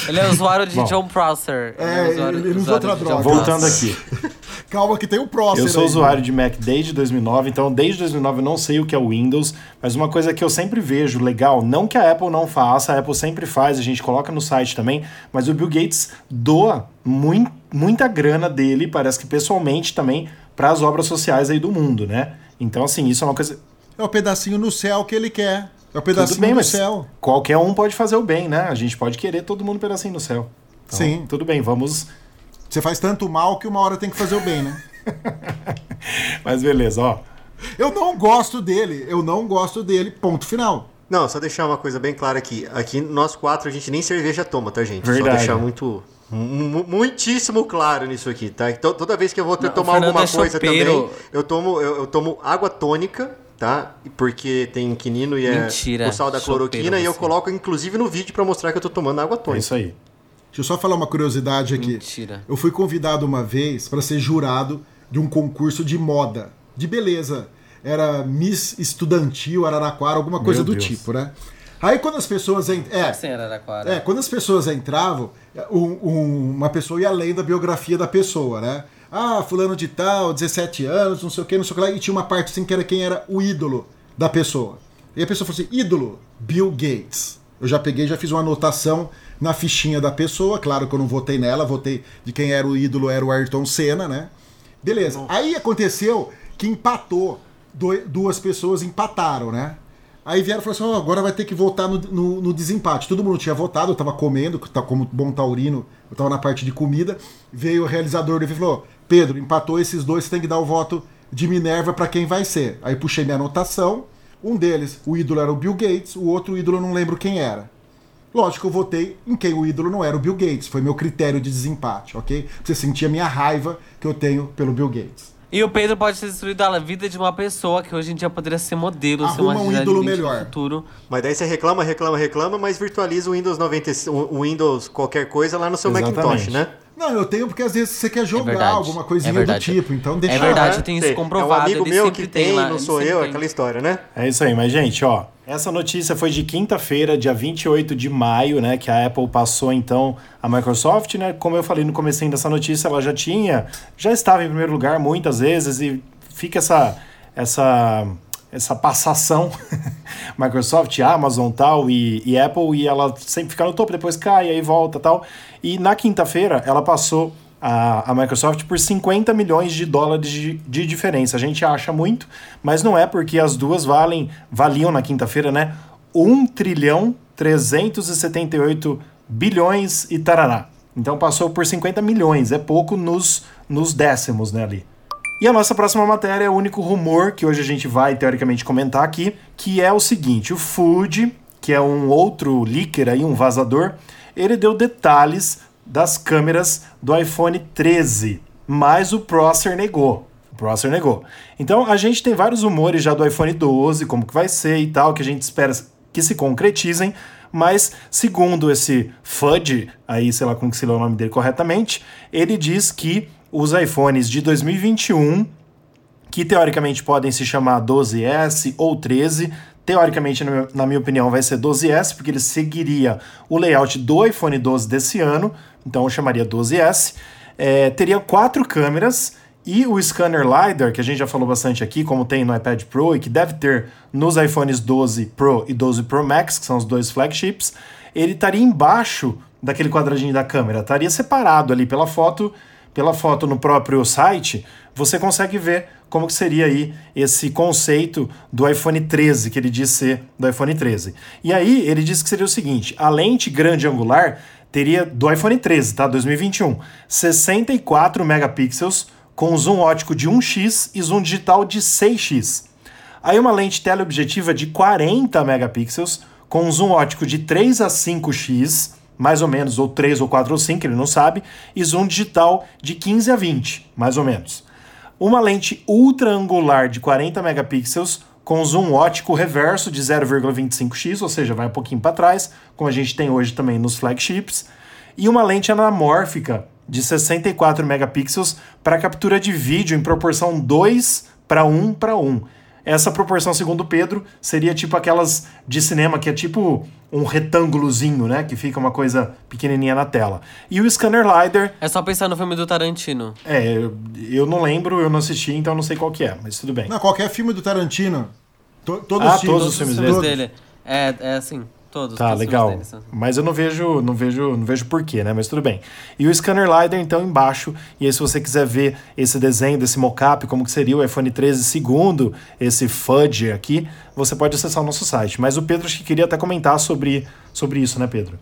Ele é usuário de Bom, John Prosser. É, ele, é usuário, ele usa outra droga. Voltando aqui. *laughs* Calma que tem o Prosser. Eu sou aí, usuário de Mac desde 2009, então desde 2009 eu não sei o que é o Windows, mas uma coisa que eu sempre vejo legal, não que a Apple não faça, a Apple sempre faz, a gente coloca no site também, mas o Bill Gates doa muito, muita grana dele, parece que pessoalmente também, para as obras sociais aí do mundo, né? Então, assim, isso é uma coisa. É o pedacinho no céu que ele quer. É o pedacinho Tudo bem, no mas céu. qualquer um pode fazer o bem, né? A gente pode querer todo mundo um pedacinho no céu. Então, Sim. Tudo bem, vamos. Você faz tanto mal que uma hora tem que fazer o bem, né? *laughs* Mas beleza, ó. Eu não gosto dele. Eu não gosto dele. Ponto final. Não, só deixar uma coisa bem clara aqui. Aqui, nós quatro, a gente nem cerveja toma, tá, gente? Verdade. Só deixar muito. Mu- Muitíssimo claro nisso aqui, tá? Então, toda vez que eu vou ter Não, tomar alguma é coisa também, eu tomo, eu, eu tomo água tônica, tá? Porque tem quinino e é Mentira, o sal da cloroquina, e eu coloco inclusive no vídeo pra mostrar que eu tô tomando água É tônica. isso aí. Deixa eu só falar uma curiosidade aqui. Mentira. Eu fui convidado uma vez para ser jurado de um concurso de moda, de beleza. Era Miss Estudantil Araraquara, alguma coisa Meu do Deus. tipo, né? Aí quando as pessoas. en- É, Assim, é, quando as pessoas entravam, um- um- uma pessoa ia além da biografia da pessoa, né? Ah, fulano de tal, 17 anos, não sei o que, não sei o que lá, e tinha uma parte assim que era quem era o ídolo da pessoa. E a pessoa falou assim: ídolo, Bill Gates. Eu já peguei, já fiz uma anotação na fichinha da pessoa, claro que eu não votei nela, votei de quem era o ídolo, era o Ayrton Senna, né? Beleza. Aí aconteceu que empatou, duas pessoas empataram, né? Aí vieram e falaram assim: "Ó, agora vai ter que votar no, no- no desempate. Todo mundo tinha votado, eu tava comendo, tá como bom taurino, eu tava na parte de comida. Veio o realizador dele e falou: Pedro, empatou esses dois, você tem que dar o voto de Minerva pra quem vai ser. Aí puxei minha anotação. Um deles, o ídolo era o Bill Gates, o outro ídolo eu não lembro quem era. Lógico eu votei em quem o ídolo não era o Bill Gates. Foi meu critério de desempate, ok? Pra você sentir a minha raiva que eu tenho pelo Bill Gates. E o Pedro pode ter destruído a vida de uma pessoa que hoje em dia poderia ser modelo, ser Arruma uma um ídolo no melhor. futuro. Mas daí você reclama, reclama, reclama, mas virtualiza o Windows 90, o Windows qualquer coisa lá no seu Exatamente. Macintosh, né? Não, eu tenho porque às vezes você quer jogar verdade. alguma coisinha É do tipo, então deixa É verdade, Aham, tem sei. isso comprovado, É um amigo meu que tem tem, lá, não sou eu, tem. aquela história, né? É isso aí, mas gente, ó, essa notícia foi de quinta-feira, dia 28 de maio, né, que a Apple passou então a Microsoft, né? Como eu falei no comecinho dessa notícia, ela já tinha, já estava em primeiro lugar muitas vezes e fica essa essa essa passação *laughs* Microsoft, Amazon tal e, e Apple e ela sempre fica no topo, depois cai, aí volta tal. E na quinta-feira ela passou a, a Microsoft por 50 milhões de dólares de, de diferença. A gente acha muito, mas não é porque as duas valem valiam na quinta-feira, né? 1 trilhão 378 bilhões e tarará. Então passou por 50 milhões, é pouco nos, nos décimos, né, ali. E a nossa próxima matéria é o único rumor que hoje a gente vai teoricamente comentar aqui, que é o seguinte: o Food, que é um outro leaker aí, um vazador, ele deu detalhes das câmeras do iPhone 13, mas o Prosser negou. O Prosser negou. Então a gente tem vários rumores já do iPhone 12, como que vai ser e tal, que a gente espera que se concretizem, mas segundo esse FUD, aí sei lá como que se lê o nome dele corretamente, ele diz que os iPhones de 2021 que teoricamente podem se chamar 12S ou 13. Teoricamente, na minha- opinião, vai ser 12S, porque ele seguiria o layout do iPhone 12 desse ano, então eu chamaria 12S. É, teria quatro câmeras e o scanner LiDAR, que a gente já falou bastante aqui, como tem no iPad Pro e que deve ter nos iPhones 12 Pro e 12 Pro Max, que são os dois flagships, ele estaria embaixo daquele quadradinho da câmera, estaria separado ali pela foto pela foto no próprio site, você consegue ver como que seria aí esse conceito do iPhone 13, que ele diz ser do iPhone 13. E aí ele diz que seria o seguinte, a lente grande angular teria do iPhone 13, tá? 2021, 64 megapixels com zoom ótico de 1x e zoom digital de 6x. Aí uma lente teleobjetiva de 40 megapixels com zoom ótico de 3 a 5x, mais ou menos, ou 3 ou 4 ou 5, ele não sabe, e zoom digital de 15 a 20, mais ou menos. Uma lente ultra angular de 40 megapixels com zoom ótico reverso de 0,25x, ou seja, vai um pouquinho para trás, como a gente tem hoje também nos flagships, e uma lente anamórfica de 64 megapixels para captura de vídeo em proporção 2 para 1 para 1. Essa proporção, segundo o Pedro, seria tipo aquelas de cinema que é tipo um retângulozinho, né? Que fica uma coisa pequenininha na tela. E o scanner LiDAR, É só pensar no filme do Tarantino. é, eu- eu não lembro, eu não assisti, então não sei qual que é, mas tudo bem. Não, qualquer filme do Tarantino. to- todos Ah, os filmes. todos os Todos os filmes filmes dele. dele. É, é assim. Todos. Tá, todos os legal. deles. Mas eu não vejo, não vejo, não vejo porquê, né? Mas tudo bem. E o scanner LiDAR, então, embaixo. E aí, se você quiser ver esse desenho desse mockup, como que seria o iPhone 13 segundo, esse fudge aqui, você pode acessar o nosso site. Mas o Pedro acho que queria até comentar sobre, sobre isso, né, Pedro?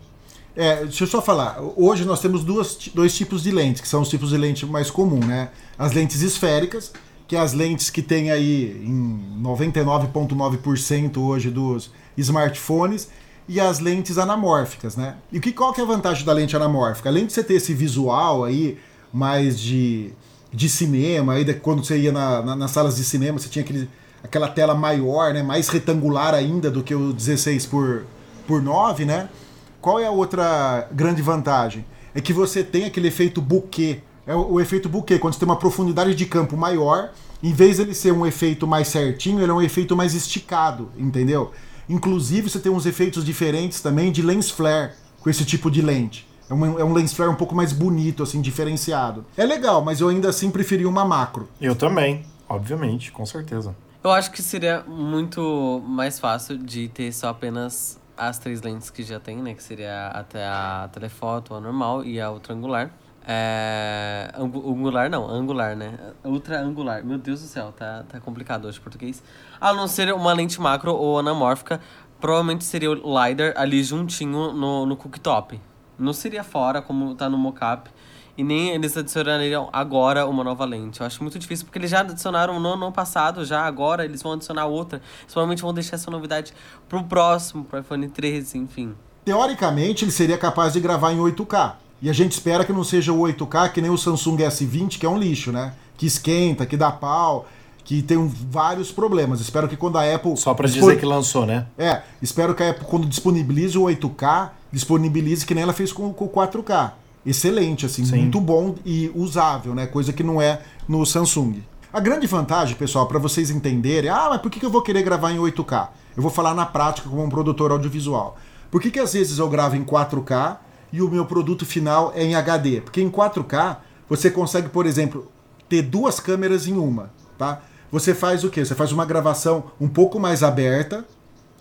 É, deixa eu só falar. Hoje nós temos duas, dois tipos de lentes, que são os tipos de lente mais comum, né? As lentes esféricas, que é as lentes que tem aí em 99,9% hoje dos smartphones, e as lentes anamórficas, né? E que, qual que é a vantagem da lente anamórfica? Além de você ter esse visual aí, mais de, de cinema, aí quando você ia na, na, nas salas de cinema, você tinha aquele, aquela tela maior, né? Mais retangular ainda do que o 16 por, por 9, né? Qual é a outra grande vantagem? É que você tem aquele efeito bokeh. É o, o efeito bokeh, quando você tem uma profundidade de campo maior, em vez dele ser um efeito mais certinho, ele é um efeito mais esticado, entendeu? Inclusive, você tem uns efeitos diferentes também de lens flare com esse tipo de lente. É um, é um lens flare um pouco mais bonito, assim, diferenciado. É legal, mas eu ainda assim preferi uma macro. Eu também, obviamente, com certeza. Eu acho que seria muito mais fácil de ter só apenas as três lentes que já tem, né? Que seria até a telefoto, a normal e a ultra angular. É... Angular não, angular, né? Ultra angular. Meu Deus do céu, tá, tá complicado hoje o português. A não ser uma lente macro ou anamórfica, provavelmente seria o LiDAR ali juntinho no, no cooktop. Não seria fora, como tá no mockup. E nem eles adicionariam agora uma nova lente. Eu acho muito difícil, porque eles já adicionaram no ano passado, já agora eles vão adicionar outra. Provavelmente vão deixar essa novidade pro próximo, pro iPhone 13, enfim. Teoricamente, ele seria capaz de gravar em 8K. E a gente espera que não seja o 8K que nem o Samsung S20, que é um lixo, né? Que esquenta, que dá pau, que tem vários problemas. Espero que quando a Apple. Só para dizer que lançou, né? É, espero que a Apple, quando disponibilize o 8K, disponibilize que nem ela fez com, com o 4K. Excelente, assim, Sim. muito bom e usável, né? Coisa que não é no Samsung. A grande vantagem, pessoal, para vocês entenderem, ah, mas por que eu vou querer gravar em 8K? Eu vou falar na prática como um produtor audiovisual. Por que, que às vezes eu gravo em 4K e o meu produto final é em HD. Porque em 4K você consegue, por exemplo, ter duas câmeras em uma, tá? Você faz o quê? Você faz uma gravação um pouco mais aberta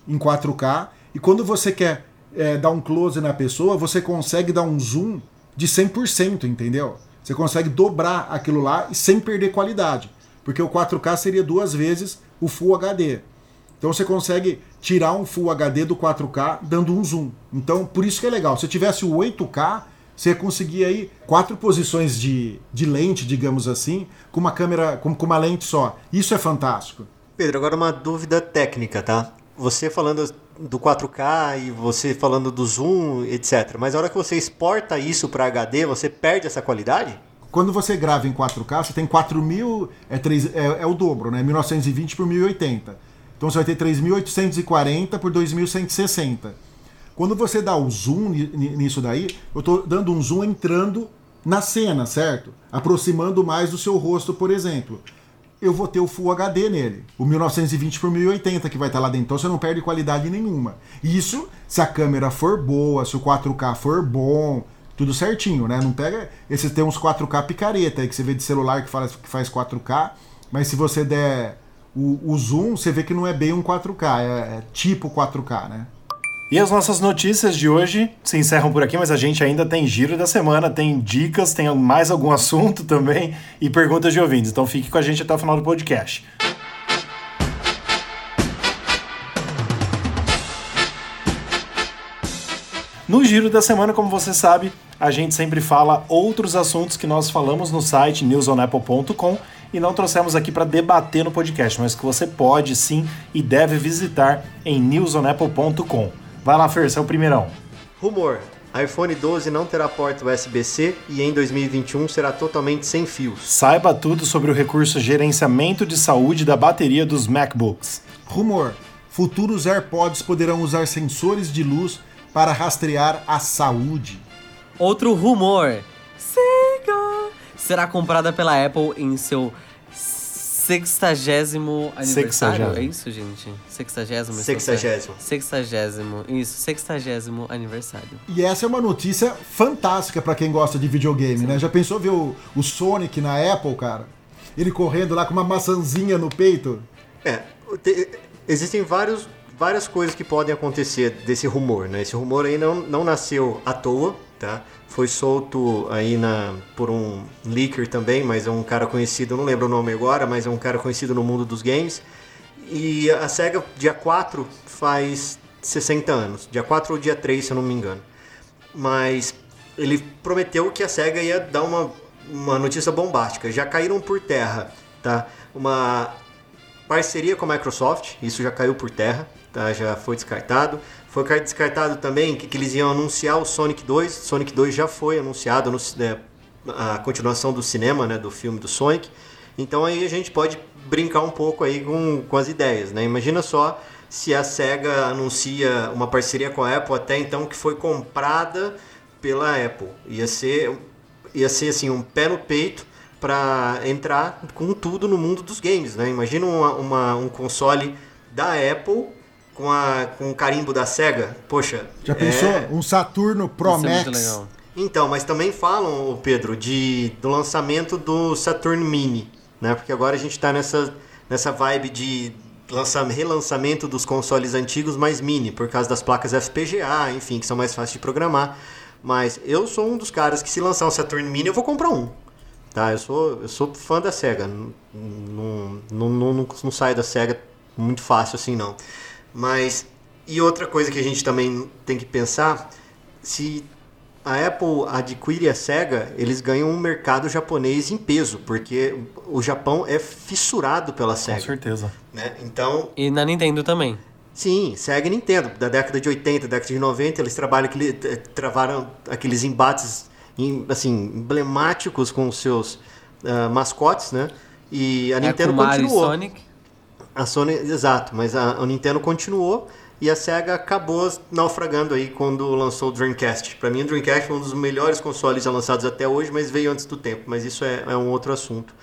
em 4K e quando você quer é, dar um close na pessoa, você consegue dar um zoom de 100%, entendeu? Você consegue dobrar aquilo lá e sem perder qualidade. Porque o 4K seria duas vezes o Full HD. Então você consegue tirar um Full HD do 4K dando um zoom. Então, por isso que é legal. Se eu tivesse o 8K, você conseguia aí quatro posições de, de lente, digamos assim, com uma câmera, com, com uma lente só. Isso é fantástico. Pedro, agora uma dúvida técnica, tá? Você falando do 4K e você falando do zoom, etc. Mas a hora que você exporta isso para HD, você perde essa qualidade? Quando você grava em 4K, você tem 4000, é, 3, é, é o dobro, né? 1920 por 1080. Então você vai ter 3.840 por 2.160. Quando você dá o zoom nisso daí, eu estou dando um zoom entrando na cena, certo? Aproximando mais do seu rosto, por exemplo. Eu vou ter o Full HD nele, o 1920 por 1080 que vai estar lá dentro, então você não perde qualidade nenhuma. Isso se a câmera for boa, se o 4K for bom, tudo certinho, né? Não pega. Esse tem uns 4K picareta aí que você vê de celular que faz, que faz 4K, mas se você der o, o zoom, você vê que não é bem um 4K, é, é tipo 4K, né? E as nossas notícias de hoje se encerram por aqui, mas a gente ainda tem giro da semana, tem dicas, tem mais algum *laughs* assunto também e perguntas de ouvintes. Então fique com a gente até o final do podcast. No giro da semana, como você sabe, a gente sempre fala outros assuntos que nós falamos no site newsonapple.com e não trouxemos aqui para debater no podcast, mas que você pode sim e deve visitar em newsonapple.com. Vai lá, Fer, você é o primeirão. Rumor: iPhone 12 não terá porta USB-C e em 2021 será totalmente sem fios. Saiba tudo sobre o recurso gerenciamento de saúde da bateria dos MacBooks. Rumor: futuros AirPods poderão usar sensores de luz para rastrear a saúde. Outro rumor: Sega será comprada pela Apple em seu sextagésimo aniversário. Sexagésimo. É isso, gente? Sextagésimo? Sextagésimo. Sextagésimo. Isso, sextagésimo aniversário. E essa é uma notícia fantástica para quem gosta de videogame, Sim. né? Já pensou ver o, o Sonic na Apple, cara? Ele correndo lá com uma maçãzinha no peito? É, te, existem vários várias coisas que podem acontecer desse rumor, né? Esse rumor aí não, não nasceu à toa, tá? Foi solto aí na, por um leaker também, mas é um cara conhecido, não lembro o nome agora, mas é um cara conhecido no mundo dos games. E a SEGA, dia 4, faz 60 anos. Dia 4 ou dia 3, se eu não me engano. Mas ele prometeu que a SEGA ia dar uma, uma notícia bombástica. Já caíram por terra, tá? Uma parceria com a Microsoft, isso já caiu por terra, tá? Já foi descartado. Foi descartado também que, que eles iam anunciar o Sonic 2. Sonic 2 já foi anunciado, no, é, a continuação do cinema, né, do filme do Sonic. Então aí a gente pode brincar um pouco aí com, com as ideias, né? Imagina só se a SEGA anuncia uma parceria com a Apple até então que foi comprada pela Apple. Ia ser, ia ser assim, um pé no peito para entrar com tudo no mundo dos games. Né? Imagina uma, uma, um console da Apple com, a, com o carimbo da SEGA. Poxa. Já pensou? É... Um Saturno Pro Isso é muito Max. legal. Então, mas também falam, Pedro, de, do lançamento do Saturn Mini. Né? Porque agora a gente está nessa, nessa vibe de lança, relançamento dos consoles antigos mais mini, por causa das placas FPGA, enfim, que são mais fáceis de programar. Mas eu sou um dos caras que se lançar um Saturn Mini eu vou comprar um. Tá, eu sou, eu sou fã da SEGA. Não, não, não, não, não saio da SEGA muito fácil assim não. Mas e outra coisa que a gente também tem que pensar, se a Apple adquire a SEGA, eles ganham um mercado japonês em peso, porque o Japão é fissurado pela Com SEGA. certeza. Né? Então, E na Nintendo também. Sim, Sega e Nintendo. Da década de 80, década de 90, eles trabalham aquele, eh, travaram aqueles embates em- assim, emblemáticos com os seus ah, mascotes, né? E a Nintendo é com Mario e continuou. Sonic. A Sony, exato, mas a, a Nintendo continuou e a Sega acabou naufragando aí quando lançou o Dreamcast. Para mim, o Dreamcast foi um dos melhores consoles já lançados até hoje, mas veio antes do tempo. Mas isso é, é um outro assunto.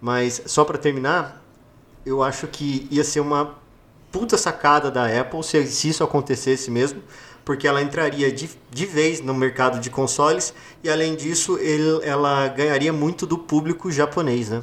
Mas só para terminar, eu acho que ia ser uma puta sacada da Apple se, se isso acontecesse mesmo, porque ela entraria de, de vez no mercado de consoles e além disso ele, ela ganharia muito do público japonês, né?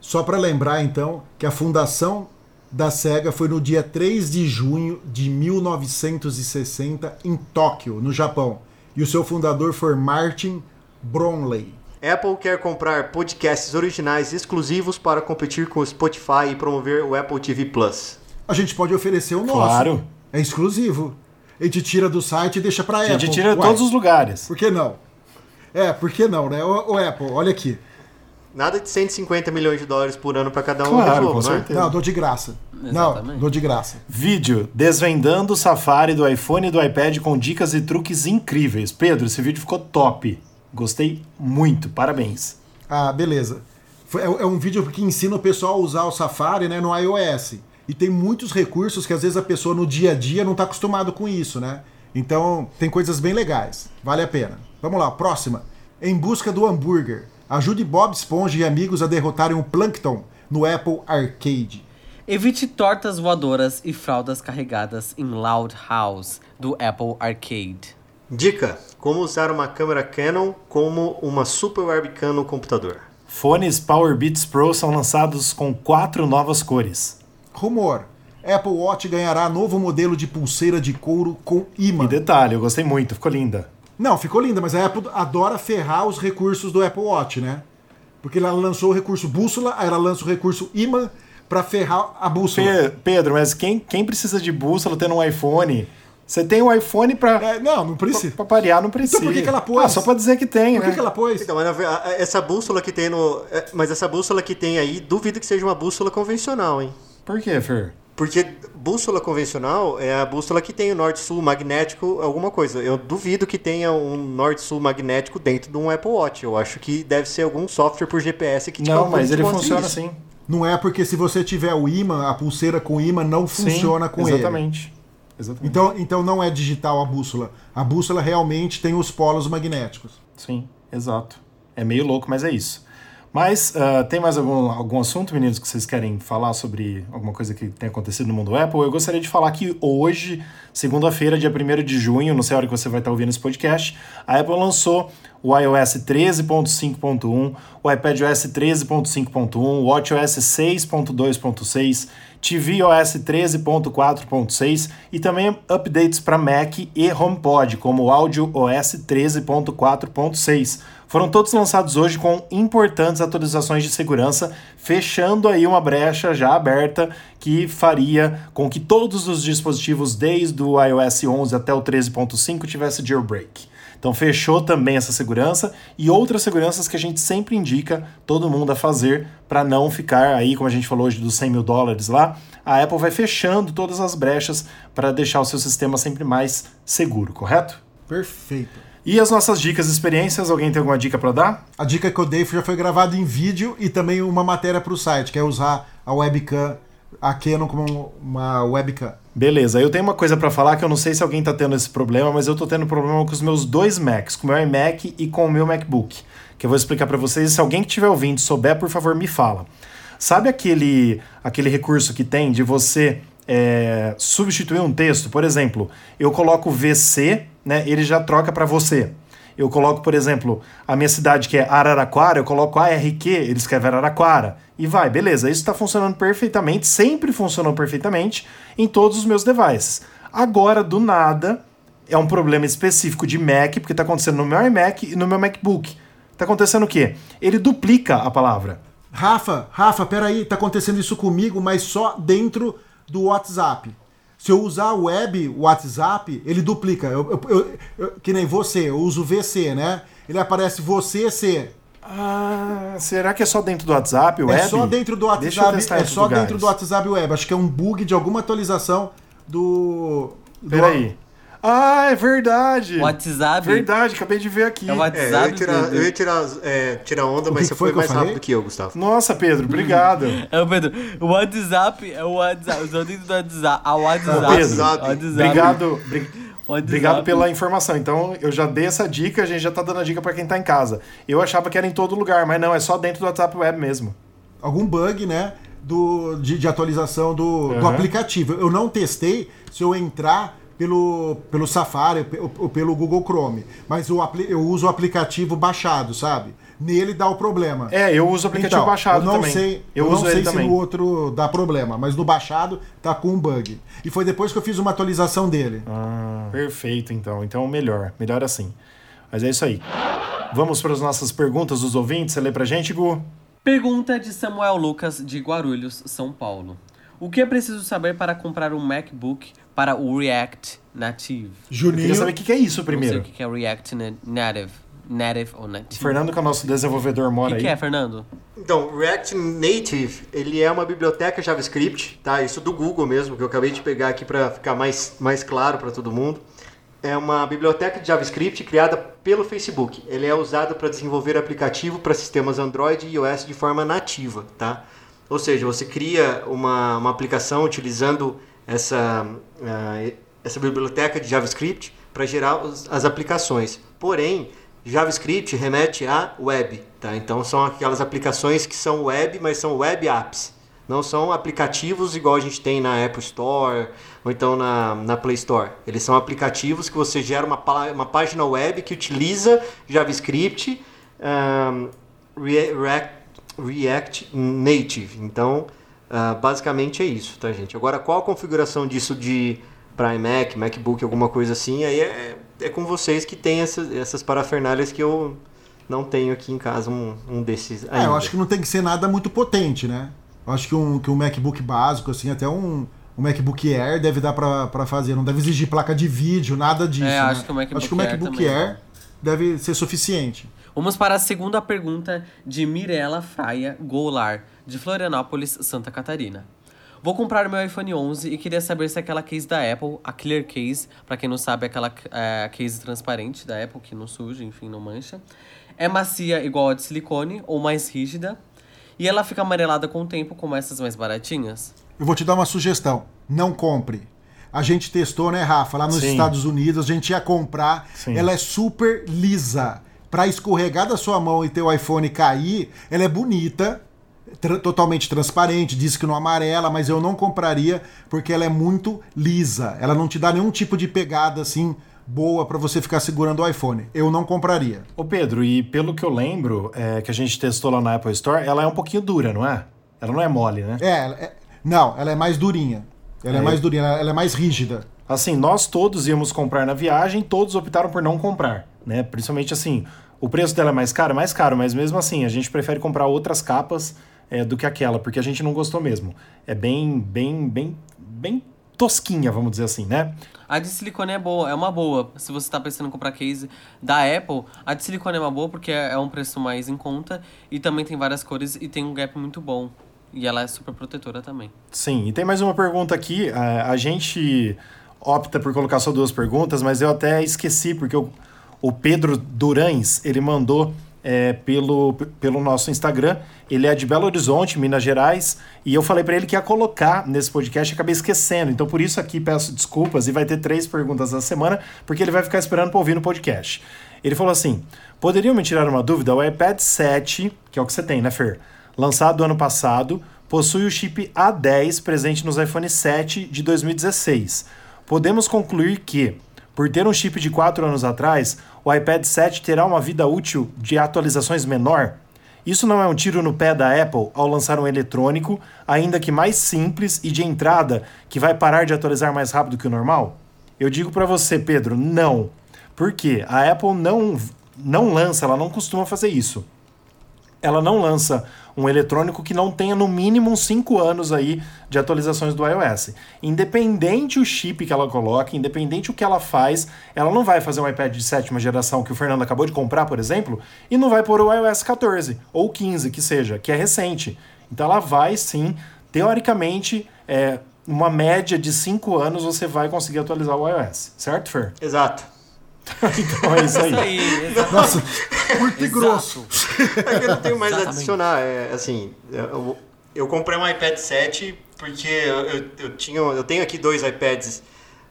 Só para lembrar então que a fundação da SEGA foi no dia 3 de junho de 1960 em Tóquio, no Japão. E o seu fundador foi Martin Bromley. Apple quer comprar podcasts originais exclusivos para competir com o Spotify e promover o Apple TV Plus. A gente pode oferecer o nosso. Claro. É exclusivo. A gente tira do site e deixa pra A Apple. gente tira Ué, todos os lugares. Por que não? É, por que não, né? Ô, ô, Apple, olha aqui. Nada de 150 milhões de dólares por ano para cada um Claro, é jogo, com não é? certeza. Não, dou de graça. Exatamente. Não, dou de graça. Vídeo desvendando o Safari do iPhone e do iPad com dicas e truques incríveis. Pedro, esse vídeo ficou top. Gostei muito, parabéns. Ah, beleza. É, é um vídeo que ensina o pessoal a usar o Safari né, no iOS. E tem muitos recursos que às vezes a pessoa no dia a dia não está acostumado com isso, né? Então tem coisas bem legais. Vale a pena. Vamos lá, próxima. Em busca do hambúrguer. Ajude Bob Esponja e amigos a derrotarem o Plankton no Apple Arcade. Evite tortas voadoras e fraldas carregadas em Loud House do Apple Arcade. Dica: como usar uma câmera Canon como uma super webcam no computador. Fones Power Beats Pro são lançados com quatro novas cores. Rumor. Apple Watch ganhará novo modelo de pulseira de couro com imã. E detalhe, eu gostei muito, ficou linda. Não, ficou linda, mas a Apple adora ferrar os recursos do Apple Watch, né? Porque ela lançou o recurso bússola, aí ela lança o recurso imã pra ferrar a bússola. Pe- Pedro, mas quem, quem precisa de bússola tendo um iPhone? Você tem um iPhone pra, É, não, não precisa. pra parear, não precisa. Então por que que ela pôs? Ah, só pra dizer que tem, Por né? que, que ela pôs? Então, mas essa bússola que tem no. é, Mas essa bússola que tem aí, duvido que seja uma bússola convencional, hein? Por que, Fer? Porque bússola convencional é a bússola que tem o norte-sul magnético, alguma coisa. Eu duvido que tenha um norte-sul magnético dentro de um Apple Watch. Eu acho que deve ser algum software por GPS que te Não, mas ele funciona isso. assim. Não é porque se você tiver o imã, a pulseira com imã não funciona Sim, com ele. exatamente. Exatamente. Então, então não é digital a bússola. A bússola realmente tem os polos magnéticos. Sim, exato. É meio louco, mas é isso. Mas ah, tem mais algum, algum assunto, meninos, que vocês querem falar sobre alguma coisa que tem acontecido no mundo Apple? Eu gostaria de falar que hoje, segunda-feira, dia 1 de junho, não sei a hora que você vai estar ouvindo esse podcast, a Apple lançou o iOS 13.5.1, o iPadOS 13.5.1, o WatchOS 6.2.6, tvOS 13.4.6 e também updates para Mac e HomePod, como o Audio OS 13.4.6. Foram todos lançados hoje com importantes atualizações de segurança, fechando aí uma brecha já aberta que faria com que todos os dispositivos desde o iOS 11 até o 13.5 tivesse jailbreak. Então fechou também essa segurança e outras seguranças que a gente sempre indica todo mundo a fazer para não ficar aí, como a gente falou hoje dos 100 mil dólares lá, a Apple vai fechando todas as brechas para deixar o seu sistema sempre mais seguro, correto? Perfeito. E as nossas dicas e experiências, alguém tem alguma dica para dar? A dica que eu dei já foi gravada em vídeo e também uma matéria para o site, que é usar a webcam, a Canon como uma webcam. Beleza, eu tenho uma coisa para falar que eu não sei se alguém tá tendo esse problema, mas eu tô tendo problema com os meus dois Macs, com o meu iMac e com o meu MacBook, que eu vou explicar para vocês. Se alguém que estiver ouvindo souber, por favor, me fala. Sabe aquele, aquele recurso que tem de você é, substituir um texto? Por exemplo, eu coloco VC, né, ele já troca para você. Eu coloco, por exemplo, a minha cidade que é Araraquara, eu coloco ARQ, ele escreve Araraquara. E vai, beleza, isso está funcionando perfeitamente, sempre funcionou perfeitamente em todos os meus devices. Agora, do nada, é um problema específico de Mac, porque está acontecendo no meu iMac e no meu MacBook. Está acontecendo o quê? Ele duplica a palavra. Rafa, Rafa, peraí, tá acontecendo isso comigo, mas só dentro do WhatsApp. Se eu usar o web, o WhatsApp, ele duplica. Eu, eu, eu, que nem você, eu uso VC, né? Ele aparece você C. Ah, será que é só dentro do WhatsApp web? É só dentro do Deixa eu WhatsApp. É só lugares. dentro do WhatsApp web. Acho que é um bug de alguma atualização do. do Peraí. Ah, é verdade. WhatsApp. Verdade, acabei de ver aqui. É o É, eu ia WhatsApp. tirar, Pedro. eu ia tirar, é, tirar onda, mas você foi foi mais falei? rápido que eu, Gustavo. Nossa, Pedro, obrigado. *laughs* É o Pedro. O WhatsApp é o WhatsApp. Dentro do WhatsApp. A WhatsApp. Pedro, WhatsApp. Obrigado, bri- WhatsApp. obrigado pela informação. Então, eu já dei essa dica, a gente já tá dando a dica para quem tá em casa. Eu achava que era em todo lugar, mas não, é só dentro do WhatsApp Web mesmo. algum bug, né? Do, de, de atualização do, do Uhum. aplicativo. Eu não testei se eu entrar pelo, pelo Safari ou, ou pelo Google Chrome. Mas eu, eu uso o aplicativo baixado, sabe? Nele dá o problema. É, eu uso o aplicativo Então, baixado eu não também. Sei, eu, eu, uso não ele sei se também. no outro dá problema, mas no baixado tá com um bug. E foi depois que eu fiz uma atualização dele. Ah, perfeito, então. Então, melhor. Melhor assim. Mas é isso aí. Vamos para as nossas perguntas dos ouvintes. Você lê pra gente, Gu? Pergunta de Samuel Lucas, de Guarulhos, São Paulo. O que é preciso saber para comprar um MacBook para o React Native? Eu Juninho, queria saber o que que é isso Não sei primeiro. o que é React na- Native. Native ou O Native. Fernando, que é o nosso desenvolvedor, O mora que, que aí. é, Fernando? Então, React Native, ele é uma biblioteca JavaScript, tá? Isso do Google mesmo, que eu acabei de pegar aqui para ficar mais, mais claro para todo mundo. É uma biblioteca de JavaScript criada pelo Facebook. Ele é usado para desenvolver aplicativo para sistemas Android e iOS de forma nativa, tá? Ou seja, você cria uma, uma aplicação utilizando essa, ah, essa biblioteca de JavaScript para gerar as aplicações. Porém, JavaScript remete à web, tá? Então são aquelas aplicações que são web, mas são web apps. Não são aplicativos igual a gente tem na Apple Store ou então na, na Play Store. Eles são aplicativos que você gera uma, uma página web que utiliza JavaScript, ahn, Rea- React, React Native. Então, ah, basicamente é isso, tá, gente? Agora, qual a configuração disso de para iMac, MacBook, alguma coisa assim, aí é, é com vocês que tem essas, essas parafernálias que eu não tenho aqui em casa um, um desses ainda. É, eu acho que não tem que ser nada muito potente, né? Eu acho que um, que um MacBook básico, assim, até um, um MacBook Air deve dar pra, pra fazer. Não deve exigir placa de vídeo, nada disso. É, né? acho que o MacBook acho que o Air MacBook também. Air deve ser suficiente. Vamos para a segunda pergunta de Mirela Fraia Goulart, de Florianópolis, Santa Catarina. Vou comprar o meu iPhone 11 e queria saber se aquela case da Apple, a Clear Case, para quem não sabe, é aquela é, case transparente da Apple que não suja, enfim, não mancha, é macia igual a de silicone ou mais rígida, e ela fica amarelada com o tempo como essas mais baratinhas. Eu vou te dar uma sugestão. Não compre. A gente testou, né, Rafa? Lá nos Sim. Estados Unidos, a gente ia comprar. Sim. Ela é super lisa. Pra escorregar da sua mão e teu iPhone cair, ela é bonita, tra- totalmente transparente, diz que não amarela, mas eu não compraria porque ela é muito lisa. Ela não te dá nenhum tipo de pegada assim boa pra você ficar segurando o iPhone. Eu não compraria. Ô Pedro, e pelo que eu lembro, é, que a gente testou lá na Apple Store, ela é um pouquinho dura, não é? Ela não é mole, né? É, é- Não, ela é mais durinha. Ela é, É. mais durinha, ela ela é mais rígida. Assim, nós todos íamos comprar na viagem, todos optaram por não comprar, né? Principalmente assim, o preço dela é mais caro, mais caro, mas mesmo assim, a gente prefere comprar outras capas é, do que aquela, porque a gente não gostou mesmo. É bem, bem, bem, bem tosquinha, vamos dizer assim, né? A de silicone é boa, é uma boa. Se você tá pensando em comprar case da Apple, a de silicone é uma boa porque é um preço mais em conta e também tem várias cores e tem um gap muito bom. E ela é super protetora também. Sim, e tem mais uma pergunta aqui. A, a gente opta por colocar só duas perguntas, mas eu até esqueci, porque o, o Pedro Durães, ele mandou é, pelo, pelo nosso Instagram. Ele é de Belo Horizonte, Minas Gerais, e eu falei para ele que ia colocar nesse podcast acabei esquecendo. Então, por isso aqui peço desculpas e vai ter três perguntas na semana, porque ele vai ficar esperando para ouvir no podcast. Ele falou assim: poderiam me tirar uma dúvida? O iPad 7, que é o que você tem, né, Fer? lançado ano passado, possui o chip A10 presente nos iPhone 7 de 2016. Podemos concluir que, por ter um chip de 4 anos atrás, o iPad 7 terá uma vida útil de atualizações menor? Isso não é um tiro no pé da Apple ao lançar um eletrônico, ainda que mais simples e de entrada, que vai parar de atualizar mais rápido que o normal? Eu digo para você, Pedro, não. Por quê? A Apple não, não lança, ela não costuma fazer isso ela não lança um eletrônico que não tenha no mínimo uns 5 anos aí de atualizações do iOS. Independente o chip que ela coloca, independente o que ela faz, ela não vai fazer um iPad de sétima geração que o Fernando acabou de comprar, por exemplo, e não vai pôr o iOS 14 ou 15, que seja, que é recente. Então ela vai sim, teoricamente, é, uma média de 5 anos você vai conseguir atualizar o iOS, certo, Fer? Exato. *laughs* Então é isso aí. Isso aí. Nossa, curto e grosso. É que eu não tenho mais a Exatamente. adicionar. É, assim, eu, eu comprei um iPad 7 porque eu, eu, eu tinha, eu tenho aqui dois iPads.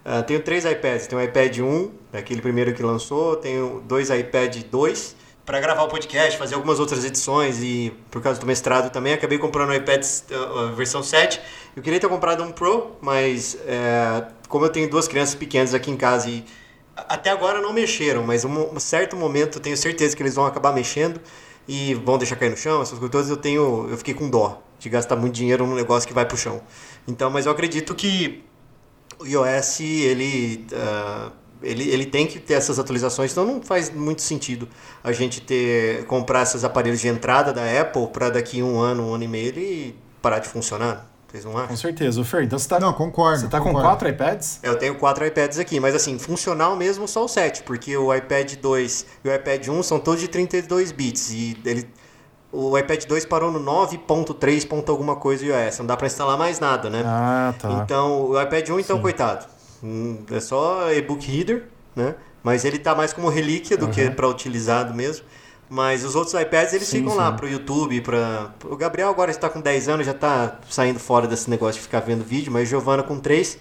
ah, tenho três iPads. Tenho o iPad 1, aquele primeiro que lançou. Tenho dois iPad 2 para gravar o podcast, fazer algumas outras edições e por causa do mestrado também acabei comprando o iPad a versão 7. Eu queria ter comprado um Pro, mas é, como eu tenho duas crianças pequenas aqui em casa e até agora não mexeram, mas um, certo momento eu tenho certeza que eles vão acabar mexendo e vão deixar cair no chão, essas coisas todas, eu tenho, eu fiquei com dó de gastar muito dinheiro num negócio que vai pro chão. Então, mas eu acredito que o iOS ele, ah, ele, ele tem que ter essas atualizações, então não faz muito sentido a gente ter comprar esses aparelhos de entrada da Apple para daqui um ano, um ano e meio ele parar de funcionar. Vocês não acham? Com certeza. O Fer, então você tá, Não, concordo. você tá com concordo. quatro iPads? Eu tenho quatro iPads aqui, mas assim, funcional mesmo só o 7, porque o iPad 2 e o iPad 1 são todos de 32 bits e ele o iPad 2 parou no 9.3. ponto alguma coisa iOS, não dá pra instalar mais nada, né? Ah, tá. Então, o iPad 1 então Sim. coitado. Hum, É só e-book reader, né? Mas ele tá mais como relíquia do que Uhum. para utilizado mesmo. Mas os outros iPads eles Sim, ficam lá sim. pro YouTube, para o Gabriel agora está com 10 anos, já tá saindo fora desse negócio de ficar vendo vídeo, mas Giovana com 3,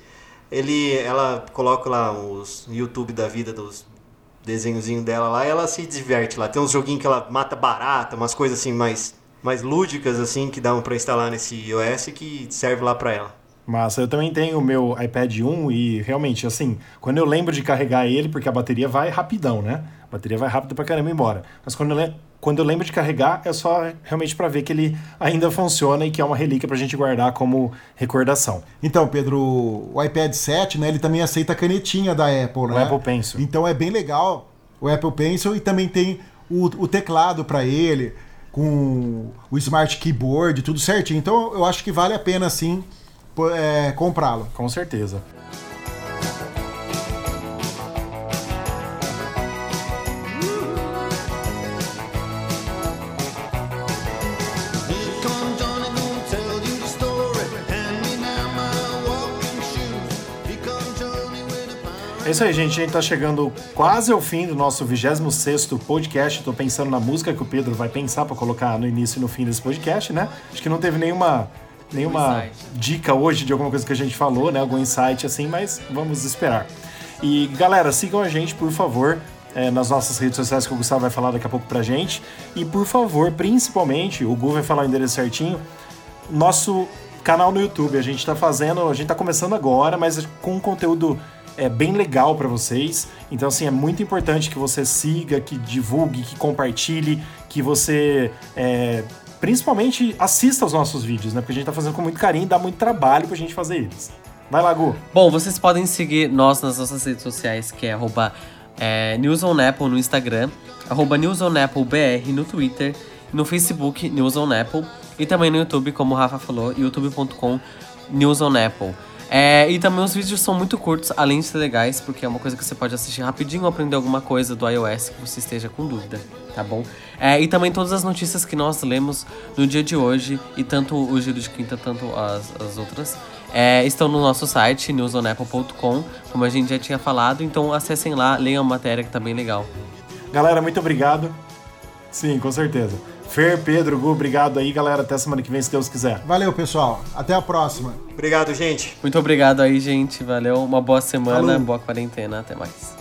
ele ela coloca lá os YouTube da vida dos desenhozinho dela lá, e ela se diverte lá. Tem uns joguinhos que ela mata barata, umas coisas assim mais mais lúdicas assim que dão para instalar nesse iOS que serve lá para ela. Massa, eu também tenho o meu iPad 1 e realmente, assim, quando eu lembro de carregar ele, porque a bateria vai rapidão, né? A bateria vai rápido pra caramba embora. Mas quando eu, quando eu lembro de carregar, é só realmente pra ver que ele ainda funciona e que é uma relíquia pra gente guardar como recordação. Então, Pedro, o iPad 7, né, ele também aceita a canetinha da Apple, né? Apple Pencil. Então é bem legal o Apple Pencil e também tem o, o teclado para ele, com o Smart Keyboard, tudo certinho. Então eu acho que vale a pena sim é, comprá-lo. Com certeza. É isso aí, gente. A gente tá chegando quase ao fim do nosso 26º podcast. Tô pensando na música que o Pedro vai pensar pra colocar no início e no fim desse podcast, né? Acho que não teve nenhuma, nenhuma dica hoje de alguma coisa que a gente falou, né? Algum insight assim, mas vamos esperar. E galera, sigam a gente, por favor, é, nas nossas redes sociais que o Gustavo vai falar daqui a pouco pra gente. E por favor, principalmente, o Gu vai falar o endereço certinho, nosso canal no YouTube. A gente tá fazendo, a gente tá começando agora, mas com um conteúdo é, bem legal para vocês. Então, assim, é muito importante que você siga, que divulgue, que compartilhe, que você é, principalmente assista os nossos vídeos, né? Porque a gente tá fazendo com muito carinho e dá muito trabalho pra gente fazer eles. Vai lá, Gu. Bom, vocês podem seguir nós nas nossas redes sociais, que é arroba é, NewsOnApple no Instagram, arroba no Twitter, no Facebook NewsOnApple e também no YouTube, como o Rafa falou, youtube.com NewsOnApple. É, e também os vídeos são muito curtos, além de ser legais, porque é uma coisa que você pode assistir rapidinho aprender alguma coisa do iOS que você esteja com dúvida, tá bom? É, e também todas as notícias que nós lemos no dia de hoje, e tanto o Giro de Quinta, tanto as, as outras, é, estão no nosso site, newsonapple.com, como a gente já tinha falado, então acessem lá, leiam a matéria que tá bem legal. Galera, muito obrigado. Sim, com certeza. Fer, Pedro, Gu, obrigado aí, galera. Até semana que vem, se Deus quiser. Valeu, pessoal. Até a próxima. Obrigado, gente. Muito obrigado aí, gente. Valeu. Uma boa semana, Falou. boa quarentena. Até mais.